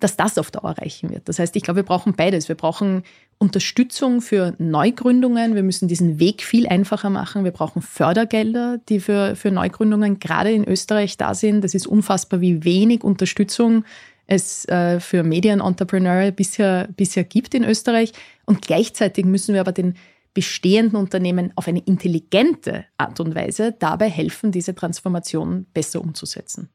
dass das auf Dauer reichen wird. Das heißt, ich glaube, wir brauchen beides. Wir brauchen Unterstützung für Neugründungen. Wir müssen diesen Weg viel einfacher machen. Wir brauchen Fördergelder, die für, für Neugründungen gerade in Österreich da sind. Das ist unfassbar, wie wenig Unterstützung es äh, für Medienentrepreneure bisher, bisher gibt in Österreich. Und gleichzeitig müssen wir aber den bestehenden Unternehmen auf eine intelligente Art und Weise dabei helfen, diese Transformation besser umzusetzen.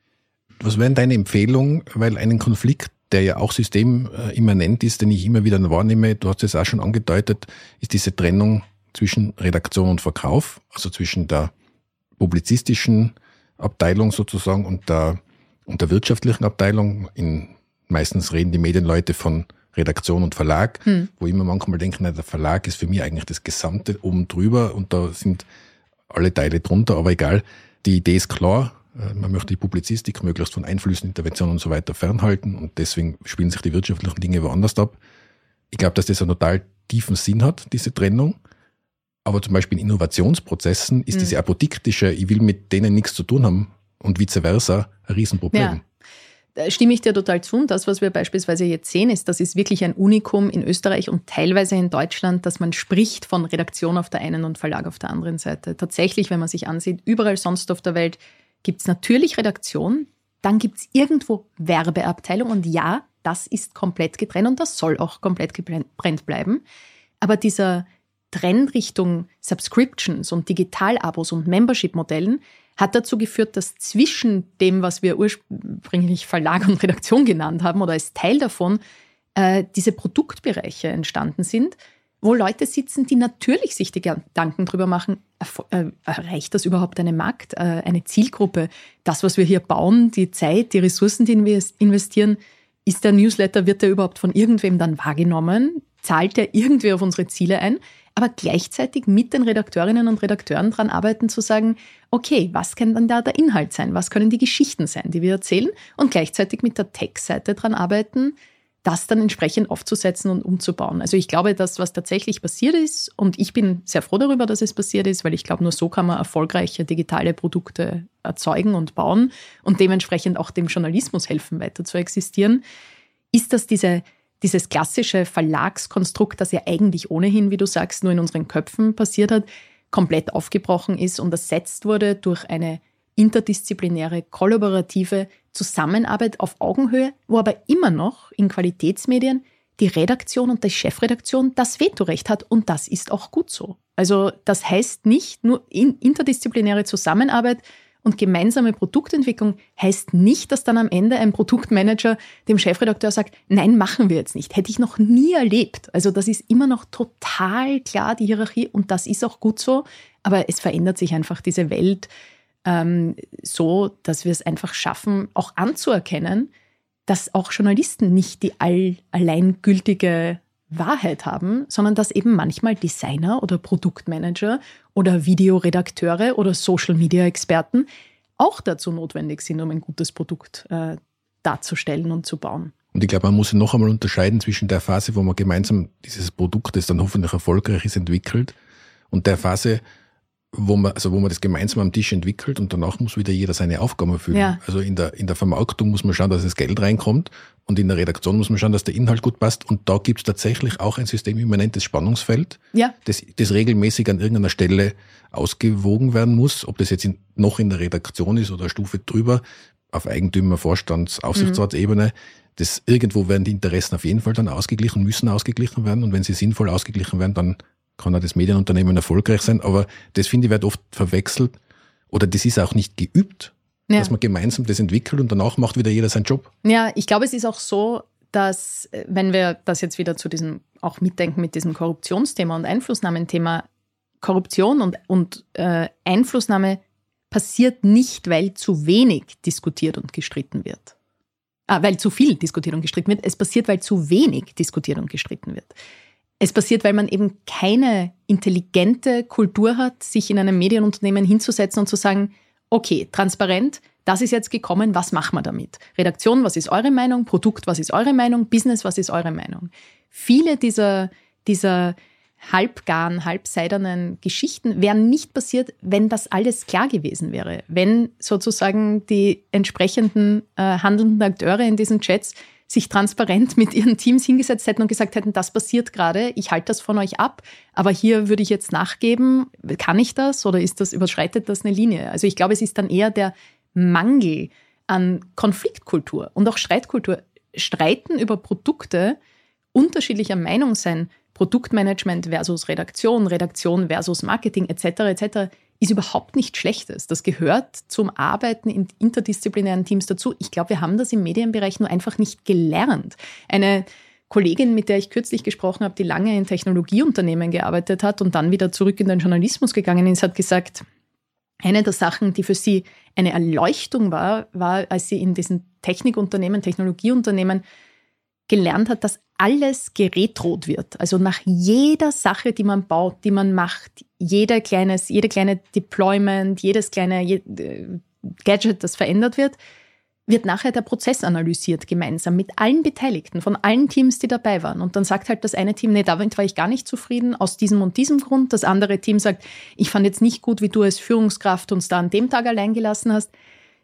Was wäre deine Empfehlung, weil einen Konflikt, der ja auch systemimmanent ist, den ich immer wieder wahrnehme, du hast es auch schon angedeutet, ist diese Trennung zwischen Redaktion und Verkauf, also zwischen der publizistischen Abteilung sozusagen und der und der wirtschaftlichen Abteilung. In, meistens reden die Medienleute von Redaktion und Verlag, hm. wo immer manchmal denken, na, der Verlag ist für mich eigentlich das Gesamte oben drüber und da sind alle Teile drunter, aber egal. Die Idee ist klar, äh, man möchte die Publizistik möglichst von Einflüssen, Interventionen und so weiter fernhalten und deswegen spielen sich die wirtschaftlichen Dinge woanders ab. Ich glaube, dass das einen total tiefen Sinn hat, diese Trennung. Aber zum Beispiel in Innovationsprozessen ist hm. diese apodiktische, ich will mit denen nichts zu tun haben, und vice versa ein Riesenproblem. Ja. Da stimme ich dir total zu. Und das, was wir beispielsweise jetzt sehen, ist, das ist wirklich ein Unikum in Österreich und teilweise in Deutschland, dass man spricht von Redaktion auf der einen und Verlag auf der anderen Seite. Tatsächlich, wenn man sich ansieht, überall sonst auf der Welt gibt es natürlich Redaktion, dann gibt es irgendwo Werbeabteilung und ja, das ist komplett getrennt und das soll auch komplett getrennt bleiben. Aber dieser Trend Richtung Subscriptions und Digitalabos und Membership-Modellen hat dazu geführt, dass zwischen dem, was wir ursprünglich Verlag und Redaktion genannt haben oder als Teil davon, äh, diese Produktbereiche entstanden sind, wo Leute sitzen, die natürlich sich die Gedanken darüber machen, äh, erreicht das überhaupt einen Markt, äh, eine Zielgruppe? Das, was wir hier bauen, die Zeit, die Ressourcen, die wir investieren, ist der Newsletter, wird der überhaupt von irgendwem dann wahrgenommen? Zahlt der irgendwie auf unsere Ziele ein? aber gleichzeitig mit den Redakteurinnen und Redakteuren daran arbeiten, zu sagen, okay, was kann dann da der Inhalt sein? Was können die Geschichten sein, die wir erzählen? Und gleichzeitig mit der Tech-Seite daran arbeiten, das dann entsprechend aufzusetzen und umzubauen. Also ich glaube, das, was tatsächlich passiert ist, und ich bin sehr froh darüber, dass es passiert ist, weil ich glaube, nur so kann man erfolgreiche digitale Produkte erzeugen und bauen und dementsprechend auch dem Journalismus helfen, weiter zu existieren, ist, dass diese, dieses klassische Verlagskonstrukt, das ja eigentlich ohnehin, wie du sagst, nur in unseren Köpfen passiert hat, komplett aufgebrochen ist und ersetzt wurde durch eine interdisziplinäre, kollaborative Zusammenarbeit auf Augenhöhe, wo aber immer noch in Qualitätsmedien die Redaktion und die Chefredaktion das Vetorecht hat und das ist auch gut so. Also das heißt nicht nur interdisziplinäre Zusammenarbeit und gemeinsame Produktentwicklung heißt nicht, dass dann am Ende ein Produktmanager dem Chefredakteur sagt, nein, machen wir jetzt nicht. Hätte ich noch nie erlebt. Also das ist immer noch total klar, die Hierarchie und das ist auch gut so. Aber es verändert sich einfach diese Welt ähm, so, dass wir es einfach schaffen, auch anzuerkennen, dass auch Journalisten nicht die all, alleingültige Wahrheit haben, sondern dass eben manchmal Designer oder Produktmanager oder Videoredakteure oder Social-Media-Experten auch dazu notwendig sind, um ein gutes Produkt äh, darzustellen und zu bauen. Und ich glaube, man muss noch einmal unterscheiden zwischen der Phase, wo man gemeinsam dieses Produkt, das dann hoffentlich erfolgreich ist, entwickelt und der Phase, wo man, also wo man das gemeinsam am Tisch entwickelt und danach muss wieder jeder seine Aufgaben erfüllen. Ja. Also in der, in der Vermarktung muss man schauen, dass das Geld reinkommt und in der Redaktion muss man schauen, dass der Inhalt gut passt. Und da gibt es tatsächlich auch ein systemimmanentes Spannungsfeld, ja. das, das regelmäßig an irgendeiner Stelle ausgewogen werden muss, ob das jetzt in, noch in der Redaktion ist oder Stufe drüber, auf Eigentümer, Vorstands, Aufsichtsratsebene. Mhm. Das, irgendwo werden die Interessen auf jeden Fall dann ausgeglichen, müssen ausgeglichen werden. Und wenn sie sinnvoll ausgeglichen werden, dann kann auch das Medienunternehmen erfolgreich sein, aber das finde ich wird oft verwechselt oder das ist auch nicht geübt, ja. dass man gemeinsam das entwickelt und danach macht wieder jeder seinen Job. Ja, ich glaube, es ist auch so, dass äh, wenn wir das jetzt wieder zu diesem auch mitdenken mit diesem Korruptionsthema und Einflussnahmenthema, Korruption und, und äh, Einflussnahme passiert nicht, weil zu wenig diskutiert und gestritten wird. Ah, weil zu viel diskutiert und gestritten wird. Es passiert, weil zu wenig diskutiert und gestritten wird. Es passiert, weil man eben keine intelligente Kultur hat, sich in einem Medienunternehmen hinzusetzen und zu sagen, okay, transparent, das ist jetzt gekommen, was machen wir damit? Redaktion, was ist eure Meinung? Produkt, was ist eure Meinung? Business, was ist eure Meinung? Viele dieser, dieser halbgaren, halbseidernen Geschichten wären nicht passiert, wenn das alles klar gewesen wäre. Wenn sozusagen die entsprechenden äh, handelnden Akteure in diesen Chats sich transparent mit ihren Teams hingesetzt hätten und gesagt hätten, das passiert gerade, ich halte das von euch ab, aber hier würde ich jetzt nachgeben, kann ich das oder ist das, überschreitet das eine Linie? Also ich glaube, es ist dann eher der Mangel an Konfliktkultur und auch Streitkultur. Streiten über Produkte, unterschiedlicher Meinung sein, Produktmanagement versus Redaktion, Redaktion versus Marketing etc. etc ist überhaupt nichts Schlechtes. Das gehört zum Arbeiten in interdisziplinären Teams dazu. Ich glaube, wir haben das im Medienbereich nur einfach nicht gelernt. Eine Kollegin, mit der ich kürzlich gesprochen habe, die lange in Technologieunternehmen gearbeitet hat und dann wieder zurück in den Journalismus gegangen ist, hat gesagt, eine der Sachen, die für sie eine Erleuchtung war, war, als sie in diesen Technikunternehmen, Technologieunternehmen gelernt hat, dass alles geretrot wird. Also nach jeder Sache, die man baut, die man macht, jeder kleines, jede kleine Deployment, jedes kleine äh, Gadget, das verändert wird, wird nachher der Prozess analysiert gemeinsam mit allen Beteiligten, von allen Teams, die dabei waren. Und dann sagt halt das eine Team, nee, damit war ich gar nicht zufrieden, aus diesem und diesem Grund. Das andere Team sagt, ich fand jetzt nicht gut, wie du als Führungskraft uns da an dem Tag allein gelassen hast.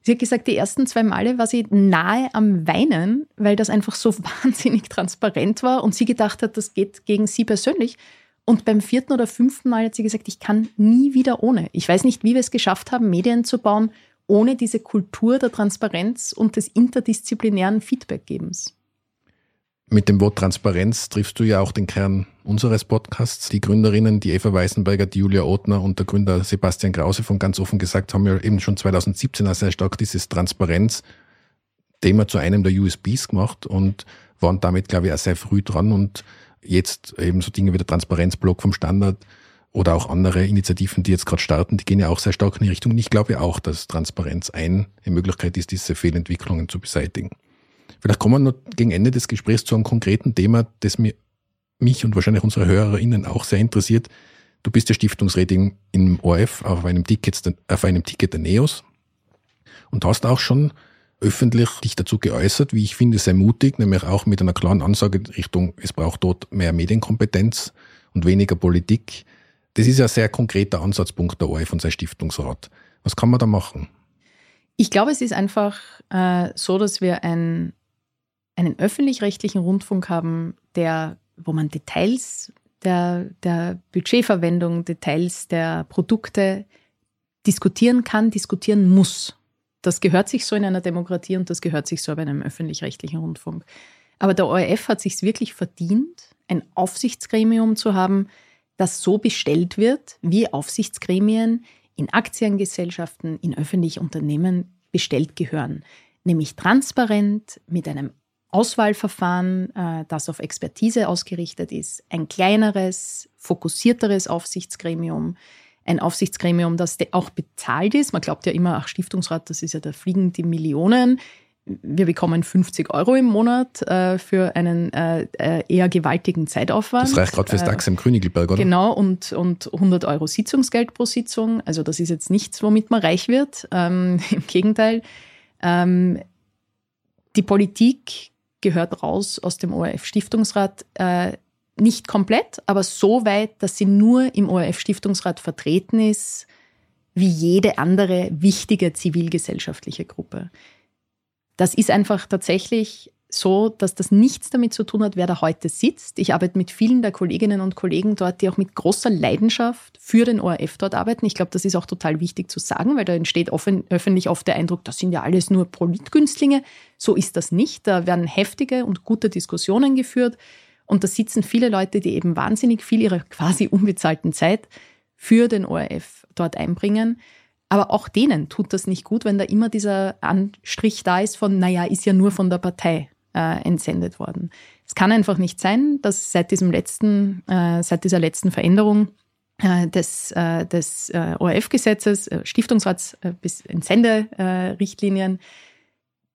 Sie hat gesagt, die ersten zwei Male war sie nahe am Weinen, weil das einfach so wahnsinnig transparent war und sie gedacht hat, das geht gegen sie persönlich. Und beim vierten oder fünften Mal hat sie gesagt, ich kann nie wieder ohne. Ich weiß nicht, wie wir es geschafft haben, Medien zu bauen, ohne diese Kultur der Transparenz und des interdisziplinären Feedbackgebens. Mit dem Wort Transparenz triffst du ja auch den Kern unseres Podcasts. Die Gründerinnen, die Eva Weißenberger, die Julia Othner und der Gründer Sebastian Krause von ganz offen gesagt, haben ja eben schon 2017 sehr stark dieses Transparenz-Thema zu einem der USBs gemacht und waren damit, glaube ich, auch sehr früh dran und jetzt eben so Dinge wie der Transparenzblock vom Standard oder auch andere Initiativen, die jetzt gerade starten, die gehen ja auch sehr stark in die Richtung. Und ich glaube auch, dass Transparenz eine Möglichkeit ist, diese Fehlentwicklungen zu beseitigen. Vielleicht kommen wir noch gegen Ende des Gesprächs zu einem konkreten Thema, das mir mich und wahrscheinlich unsere HörerInnen auch sehr interessiert. Du bist der Stiftungsrätin im ORF auf einem Ticket, auf einem Ticket der NEOS und hast auch schon öffentlich dich dazu geäußert, wie ich finde, sehr mutig, nämlich auch mit einer klaren Ansage Richtung, es braucht dort mehr Medienkompetenz und weniger Politik. Das ist ja ein sehr konkreter Ansatzpunkt der ORF und sein Stiftungsrat. Was kann man da machen? Ich glaube, es ist einfach äh, so, dass wir ein, einen öffentlich-rechtlichen Rundfunk haben, der, wo man Details der, der Budgetverwendung, Details der Produkte diskutieren kann, diskutieren muss. Das gehört sich so in einer Demokratie und das gehört sich so bei einem öffentlich-rechtlichen Rundfunk. Aber der ORF hat sich wirklich verdient, ein Aufsichtsgremium zu haben, das so bestellt wird, wie Aufsichtsgremien in Aktiengesellschaften, in öffentlichen Unternehmen bestellt gehören. Nämlich transparent mit einem Auswahlverfahren, äh, das auf Expertise ausgerichtet ist, ein kleineres, fokussierteres Aufsichtsgremium, ein Aufsichtsgremium, das auch bezahlt ist. Man glaubt ja immer, ach, Stiftungsrat, das ist ja, da fliegen die Millionen. Wir bekommen 50 Euro im Monat äh, für einen äh, äh, eher gewaltigen Zeitaufwand. Das reicht gerade fürs DAX im Königelberg, oder? Genau, und, und 100 Euro Sitzungsgeld pro Sitzung. Also das ist jetzt nichts, womit man reich wird. Ähm, Im Gegenteil. Ähm, die Politik gehört raus aus dem ORF-Stiftungsrat. Äh, nicht komplett, aber so weit, dass sie nur im ORF-Stiftungsrat vertreten ist, wie jede andere wichtige zivilgesellschaftliche Gruppe. Das ist einfach tatsächlich so, dass das nichts damit zu tun hat, wer da heute sitzt. Ich arbeite mit vielen der Kolleginnen und Kollegen dort, die auch mit großer Leidenschaft für den ORF dort arbeiten. Ich glaube, das ist auch total wichtig zu sagen, weil da entsteht offen, öffentlich oft der Eindruck, das sind ja alles nur Politgünstlinge. So ist das nicht. Da werden heftige und gute Diskussionen geführt. Und da sitzen viele Leute, die eben wahnsinnig viel ihrer quasi unbezahlten Zeit für den ORF dort einbringen. Aber auch denen tut das nicht gut, wenn da immer dieser Anstrich da ist von, naja, ist ja nur von der Partei äh, entsendet worden. Es kann einfach nicht sein, dass seit diesem letzten, äh, seit dieser letzten Veränderung äh, des, äh, des äh, ORF-Gesetzes, äh, Stiftungsrats bis Entsenderichtlinien,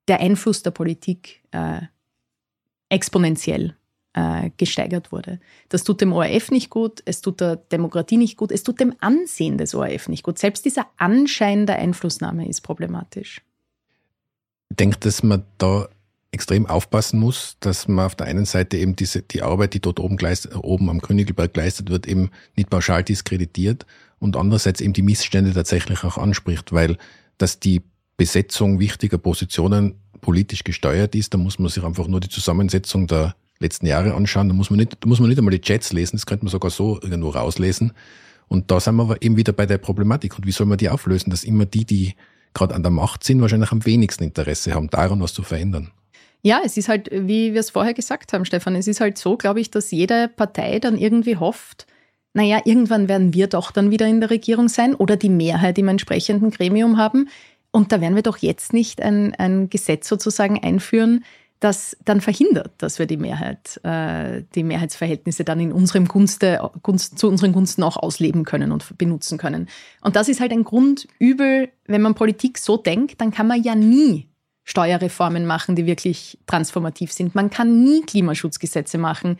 der Einfluss der Politik exponentiell gesteigert wurde. Das tut dem ORF nicht gut, es tut der Demokratie nicht gut, es tut dem Ansehen des ORF nicht gut. Selbst dieser Anschein der Einflussnahme ist problematisch. Ich denke, dass man da extrem aufpassen muss, dass man auf der einen Seite eben diese, die Arbeit, die dort oben, geleistet, oben am Königelberg geleistet wird, eben nicht pauschal diskreditiert und andererseits eben die Missstände tatsächlich auch anspricht, weil dass die Besetzung wichtiger Positionen politisch gesteuert ist, da muss man sich einfach nur die Zusammensetzung der letzten Jahre anschauen, da muss man nicht, da muss man nicht einmal die Chats lesen, das könnte man sogar so irgendwo rauslesen. Und da sind wir eben wieder bei der Problematik. Und wie soll man die auflösen, dass immer die, die gerade an der Macht sind, wahrscheinlich am wenigsten Interesse haben, daran was zu verändern? Ja, es ist halt, wie wir es vorher gesagt haben, Stefan, es ist halt so, glaube ich, dass jede Partei dann irgendwie hofft, naja, irgendwann werden wir doch dann wieder in der Regierung sein oder die Mehrheit im entsprechenden Gremium haben. Und da werden wir doch jetzt nicht ein, ein Gesetz sozusagen einführen, das dann verhindert, dass wir die Mehrheit, äh, die Mehrheitsverhältnisse dann in unserem Gunste, Gunst, zu unseren Gunsten auch ausleben können und benutzen können. Und das ist halt ein Grundübel, wenn man Politik so denkt, dann kann man ja nie Steuerreformen machen, die wirklich transformativ sind. Man kann nie Klimaschutzgesetze machen,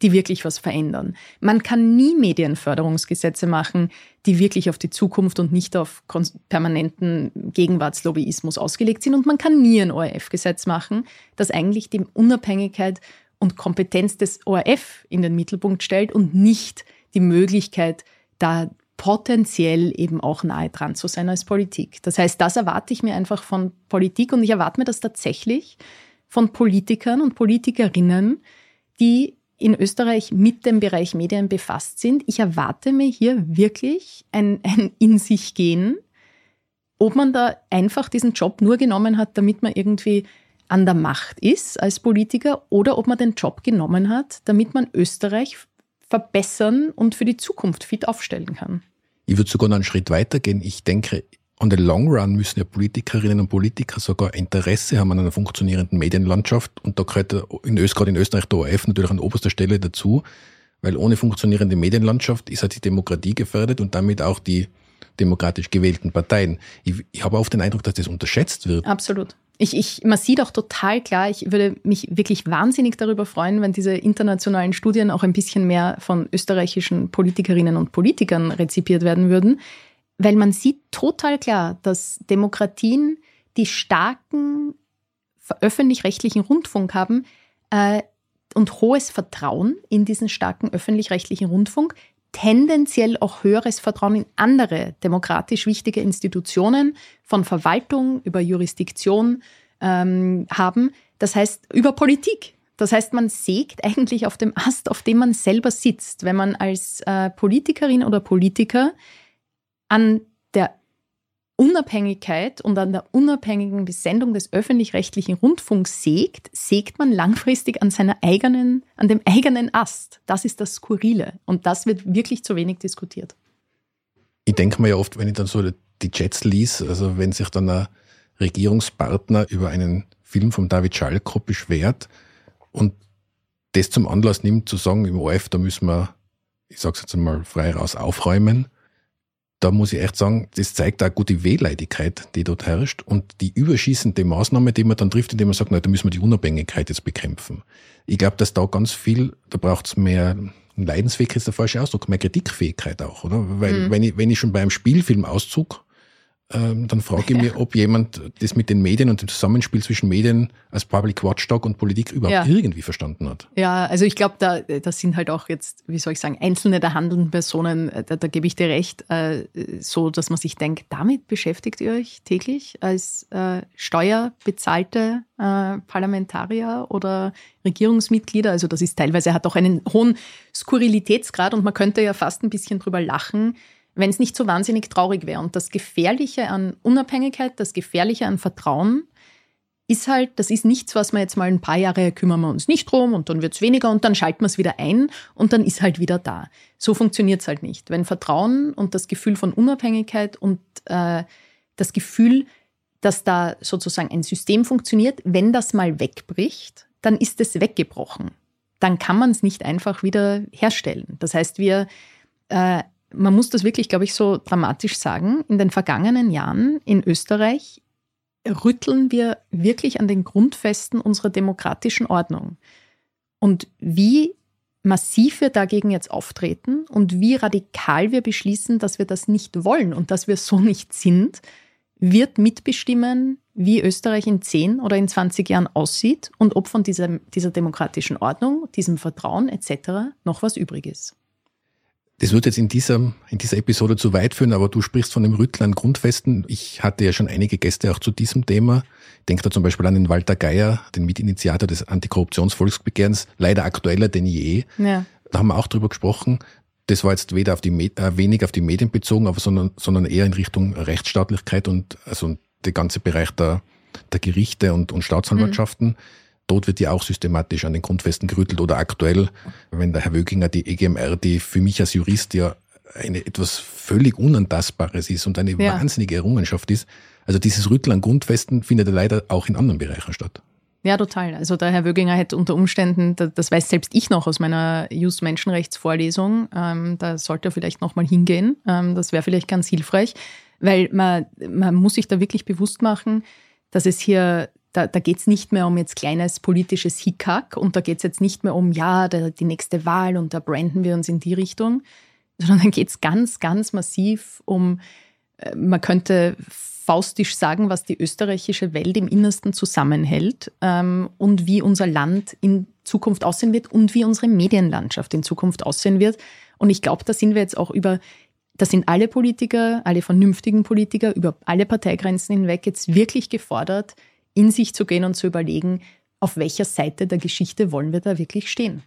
die wirklich was verändern. Man kann nie Medienförderungsgesetze machen, die wirklich auf die Zukunft und nicht auf permanenten Gegenwartslobbyismus ausgelegt sind. Und man kann nie ein ORF-Gesetz machen, das eigentlich die Unabhängigkeit und Kompetenz des ORF in den Mittelpunkt stellt und nicht die Möglichkeit, da potenziell eben auch nahe dran zu sein als Politik. Das heißt, das erwarte ich mir einfach von Politik und ich erwarte mir das tatsächlich von Politikern und Politikerinnen, die in Österreich mit dem Bereich Medien befasst sind. Ich erwarte mir hier wirklich ein, ein in sich gehen, ob man da einfach diesen Job nur genommen hat, damit man irgendwie an der Macht ist als Politiker oder ob man den Job genommen hat, damit man Österreich verbessern und für die Zukunft fit aufstellen kann. Ich würde sogar noch einen Schritt weiter gehen. Ich denke, on the long run müssen ja Politikerinnen und Politiker sogar Interesse haben an einer funktionierenden Medienlandschaft. Und da gehört in Österreich, in Österreich der ORF natürlich an oberster Stelle dazu, weil ohne funktionierende Medienlandschaft ist halt die Demokratie gefährdet und damit auch die demokratisch gewählten Parteien. Ich, ich habe oft den Eindruck, dass das unterschätzt wird. Absolut. Ich, ich, man sieht auch total klar, ich würde mich wirklich wahnsinnig darüber freuen, wenn diese internationalen Studien auch ein bisschen mehr von österreichischen Politikerinnen und Politikern rezipiert werden würden, weil man sieht total klar, dass Demokratien, die starken öffentlich-rechtlichen Rundfunk haben äh, und hohes Vertrauen in diesen starken öffentlich-rechtlichen Rundfunk, tendenziell auch höheres Vertrauen in andere demokratisch wichtige Institutionen, von Verwaltung über Jurisdiktion ähm, haben. Das heißt, über Politik. Das heißt, man sägt eigentlich auf dem Ast, auf dem man selber sitzt. Wenn man als äh, Politikerin oder Politiker an Unabhängigkeit und an der unabhängigen Besendung des öffentlich-rechtlichen Rundfunks sägt, sägt man langfristig an seiner eigenen, an dem eigenen Ast. Das ist das Skurrile. Und das wird wirklich zu wenig diskutiert. Ich denke mir ja oft, wenn ich dann so die Jets lies, also wenn sich dann ein Regierungspartner über einen Film von David Schalko beschwert und das zum Anlass nimmt, zu sagen, im ORF, da müssen wir, ich sag's jetzt einmal frei raus, aufräumen, da muss ich echt sagen, das zeigt auch gute Wehleidigkeit, die dort herrscht und die überschießende Maßnahme, die man dann trifft, indem man sagt, na, da müssen wir die Unabhängigkeit jetzt bekämpfen. Ich glaube, dass da ganz viel, da braucht es mehr Leidensfähigkeit ist der falsche Ausdruck, mehr Kritikfähigkeit auch, oder? Weil mhm. wenn ich, wenn ich schon beim Spielfilm auszug, ähm, dann frage ich mich, ob jemand das mit den Medien und dem Zusammenspiel zwischen Medien als Public Watchdog und Politik überhaupt ja. irgendwie verstanden hat. Ja, also ich glaube, da, das sind halt auch jetzt, wie soll ich sagen, einzelne der handelnden Personen, äh, da, da gebe ich dir recht, äh, so dass man sich denkt, damit beschäftigt ihr euch täglich als äh, steuerbezahlte äh, Parlamentarier oder Regierungsmitglieder. Also das ist teilweise hat auch einen hohen Skurrilitätsgrad und man könnte ja fast ein bisschen drüber lachen, wenn es nicht so wahnsinnig traurig wäre. Und das Gefährliche an Unabhängigkeit, das Gefährliche an Vertrauen ist halt, das ist nichts, was wir jetzt mal ein paar Jahre kümmern wir uns nicht drum und dann wird es weniger und dann schalten wir es wieder ein und dann ist halt wieder da. So funktioniert es halt nicht. Wenn Vertrauen und das Gefühl von Unabhängigkeit und äh, das Gefühl, dass da sozusagen ein System funktioniert, wenn das mal wegbricht, dann ist es weggebrochen. Dann kann man es nicht einfach wieder herstellen. Das heißt, wir äh, man muss das wirklich, glaube ich, so dramatisch sagen, in den vergangenen Jahren in Österreich rütteln wir wirklich an den Grundfesten unserer demokratischen Ordnung. Und wie massiv wir dagegen jetzt auftreten und wie radikal wir beschließen, dass wir das nicht wollen und dass wir so nicht sind, wird mitbestimmen, wie Österreich in 10 oder in 20 Jahren aussieht und ob von dieser, dieser demokratischen Ordnung, diesem Vertrauen etc. noch was übrig ist. Das wird jetzt in dieser, in dieser Episode zu weit führen, aber du sprichst von dem Rüttel an Grundfesten. Ich hatte ja schon einige Gäste auch zu diesem Thema. Ich denke da zum Beispiel an den Walter Geier, den Mitinitiator des Antikorruptionsvolksbegehrens, leider aktueller denn je. Ja. Da haben wir auch drüber gesprochen. Das war jetzt weder auf die, äh, wenig auf die Medien bezogen, aber sondern, sondern eher in Richtung Rechtsstaatlichkeit und also der ganze Bereich der, der Gerichte und, und Staatsanwaltschaften. Mhm. Dort wird ja auch systematisch an den Grundfesten gerüttelt oder aktuell, wenn der Herr Wöginger die EGMR, die für mich als Jurist ja eine etwas völlig Unantastbares ist und eine ja. wahnsinnige Errungenschaft ist. Also dieses Rütteln an Grundfesten findet ja leider auch in anderen Bereichen statt. Ja, total. Also der Herr Wöginger hätte unter Umständen, das weiß selbst ich noch aus meiner Just-Menschenrechtsvorlesung, ähm, da sollte er vielleicht nochmal hingehen. Ähm, das wäre vielleicht ganz hilfreich, weil man, man muss sich da wirklich bewusst machen, dass es hier da, da geht es nicht mehr um jetzt kleines politisches Hickhack und da geht es jetzt nicht mehr um, ja, der, die nächste Wahl und da branden wir uns in die Richtung, sondern dann geht es ganz, ganz massiv um, äh, man könnte faustisch sagen, was die österreichische Welt im Innersten zusammenhält ähm, und wie unser Land in Zukunft aussehen wird und wie unsere Medienlandschaft in Zukunft aussehen wird. Und ich glaube, da sind wir jetzt auch über, da sind alle Politiker, alle vernünftigen Politiker über alle Parteigrenzen hinweg jetzt wirklich gefordert, in sich zu gehen und zu überlegen, auf welcher Seite der Geschichte wollen wir da wirklich stehen.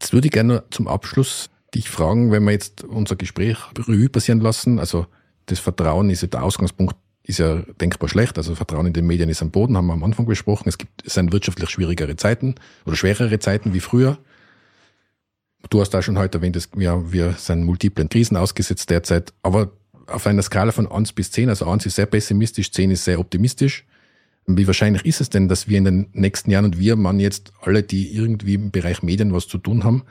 Jetzt würde ich gerne zum Abschluss dich fragen, wenn wir jetzt unser Gespräch Revue passieren lassen, also das Vertrauen ist ja der Ausgangspunkt ist ja denkbar schlecht. Also Vertrauen in den Medien ist am Boden, haben wir am Anfang besprochen. Es gibt, es sind wirtschaftlich schwierigere Zeiten oder schwerere Zeiten wie früher. Du hast da schon heute erwähnt, dass wir, wir sind multiplen Krisen ausgesetzt derzeit. Aber auf einer Skala von 1 bis 10, also 1 ist sehr pessimistisch, 10 ist sehr optimistisch. Wie wahrscheinlich ist es denn, dass wir in den nächsten Jahren und wir, man jetzt alle, die irgendwie im Bereich Medien was zu tun haben,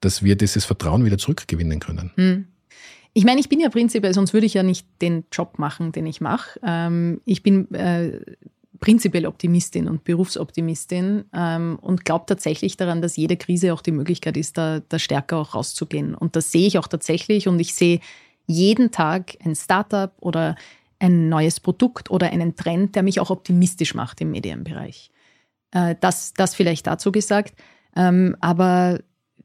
dass wir dieses Vertrauen wieder zurückgewinnen können? Hm. Ich meine, ich bin ja prinzipiell, sonst würde ich ja nicht den Job machen, den ich mache. Ähm, ich bin äh, prinzipiell Optimistin und Berufsoptimistin ähm, und glaube tatsächlich daran, dass jede Krise auch die Möglichkeit ist, da, da stärker auch rauszugehen. Und das sehe ich auch tatsächlich und ich sehe jeden Tag ein Startup oder ein neues Produkt oder einen Trend, der mich auch optimistisch macht im Medienbereich. Äh, das, das vielleicht dazu gesagt. Ähm, aber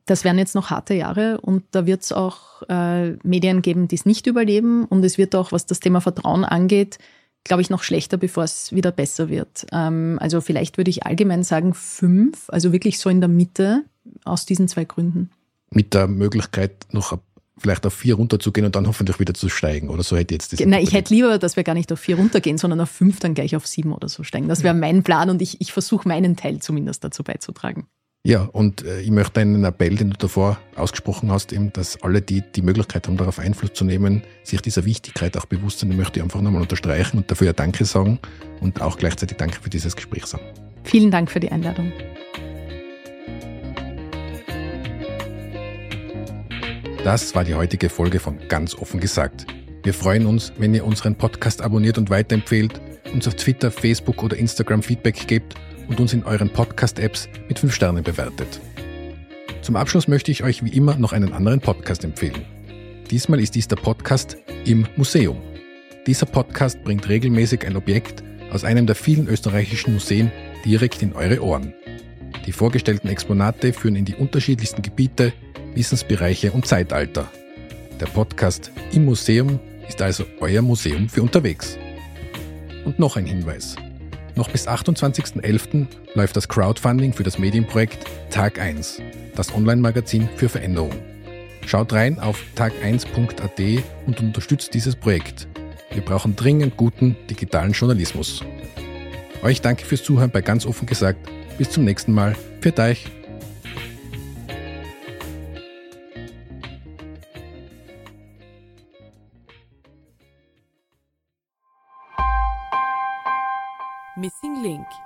das werden jetzt noch harte Jahre und da wird es auch äh, Medien geben, die es nicht überleben und es wird auch, was das Thema Vertrauen angeht, glaube ich, noch schlechter, bevor es wieder besser wird. Ähm, also vielleicht würde ich allgemein sagen fünf, also wirklich so in der Mitte aus diesen zwei Gründen. Mit der Möglichkeit, noch vielleicht auf vier runterzugehen und dann hoffentlich wieder zu steigen oder so hätte jetzt das. Nein, ich hätte lieber, dass wir gar nicht auf vier runtergehen, sondern auf fünf dann gleich auf sieben oder so steigen. Das wäre mein Plan und ich, ich versuche meinen Teil zumindest dazu beizutragen. Ja, und äh, ich möchte einen Appell, den du davor ausgesprochen hast, eben, dass alle, die die Möglichkeit haben, darauf Einfluss zu nehmen, sich dieser Wichtigkeit auch bewusst sind, den möchte ich einfach nochmal unterstreichen und dafür ja Danke sagen und auch gleichzeitig Danke für dieses Gespräch sagen. Vielen Dank für die Einladung. Das war die heutige Folge von Ganz offen gesagt. Wir freuen uns, wenn ihr unseren Podcast abonniert und weiterempfehlt, uns auf Twitter, Facebook oder Instagram Feedback gebt und uns in euren Podcast-Apps mit 5 Sternen bewertet. Zum Abschluss möchte ich euch wie immer noch einen anderen Podcast empfehlen. Diesmal ist dies der Podcast Im Museum. Dieser Podcast bringt regelmäßig ein Objekt aus einem der vielen österreichischen Museen direkt in eure Ohren. Die vorgestellten Exponate führen in die unterschiedlichsten Gebiete, Wissensbereiche und Zeitalter. Der Podcast Im Museum ist also euer Museum für unterwegs. Und noch ein Hinweis. Noch bis 28.11. läuft das Crowdfunding für das Medienprojekt Tag 1, das Online-Magazin für Veränderung. Schaut rein auf tag1.at und unterstützt dieses Projekt. Wir brauchen dringend guten digitalen Journalismus. Euch danke fürs Zuhören bei ganz offen gesagt. Bis zum nächsten Mal. Für euch. Missing Link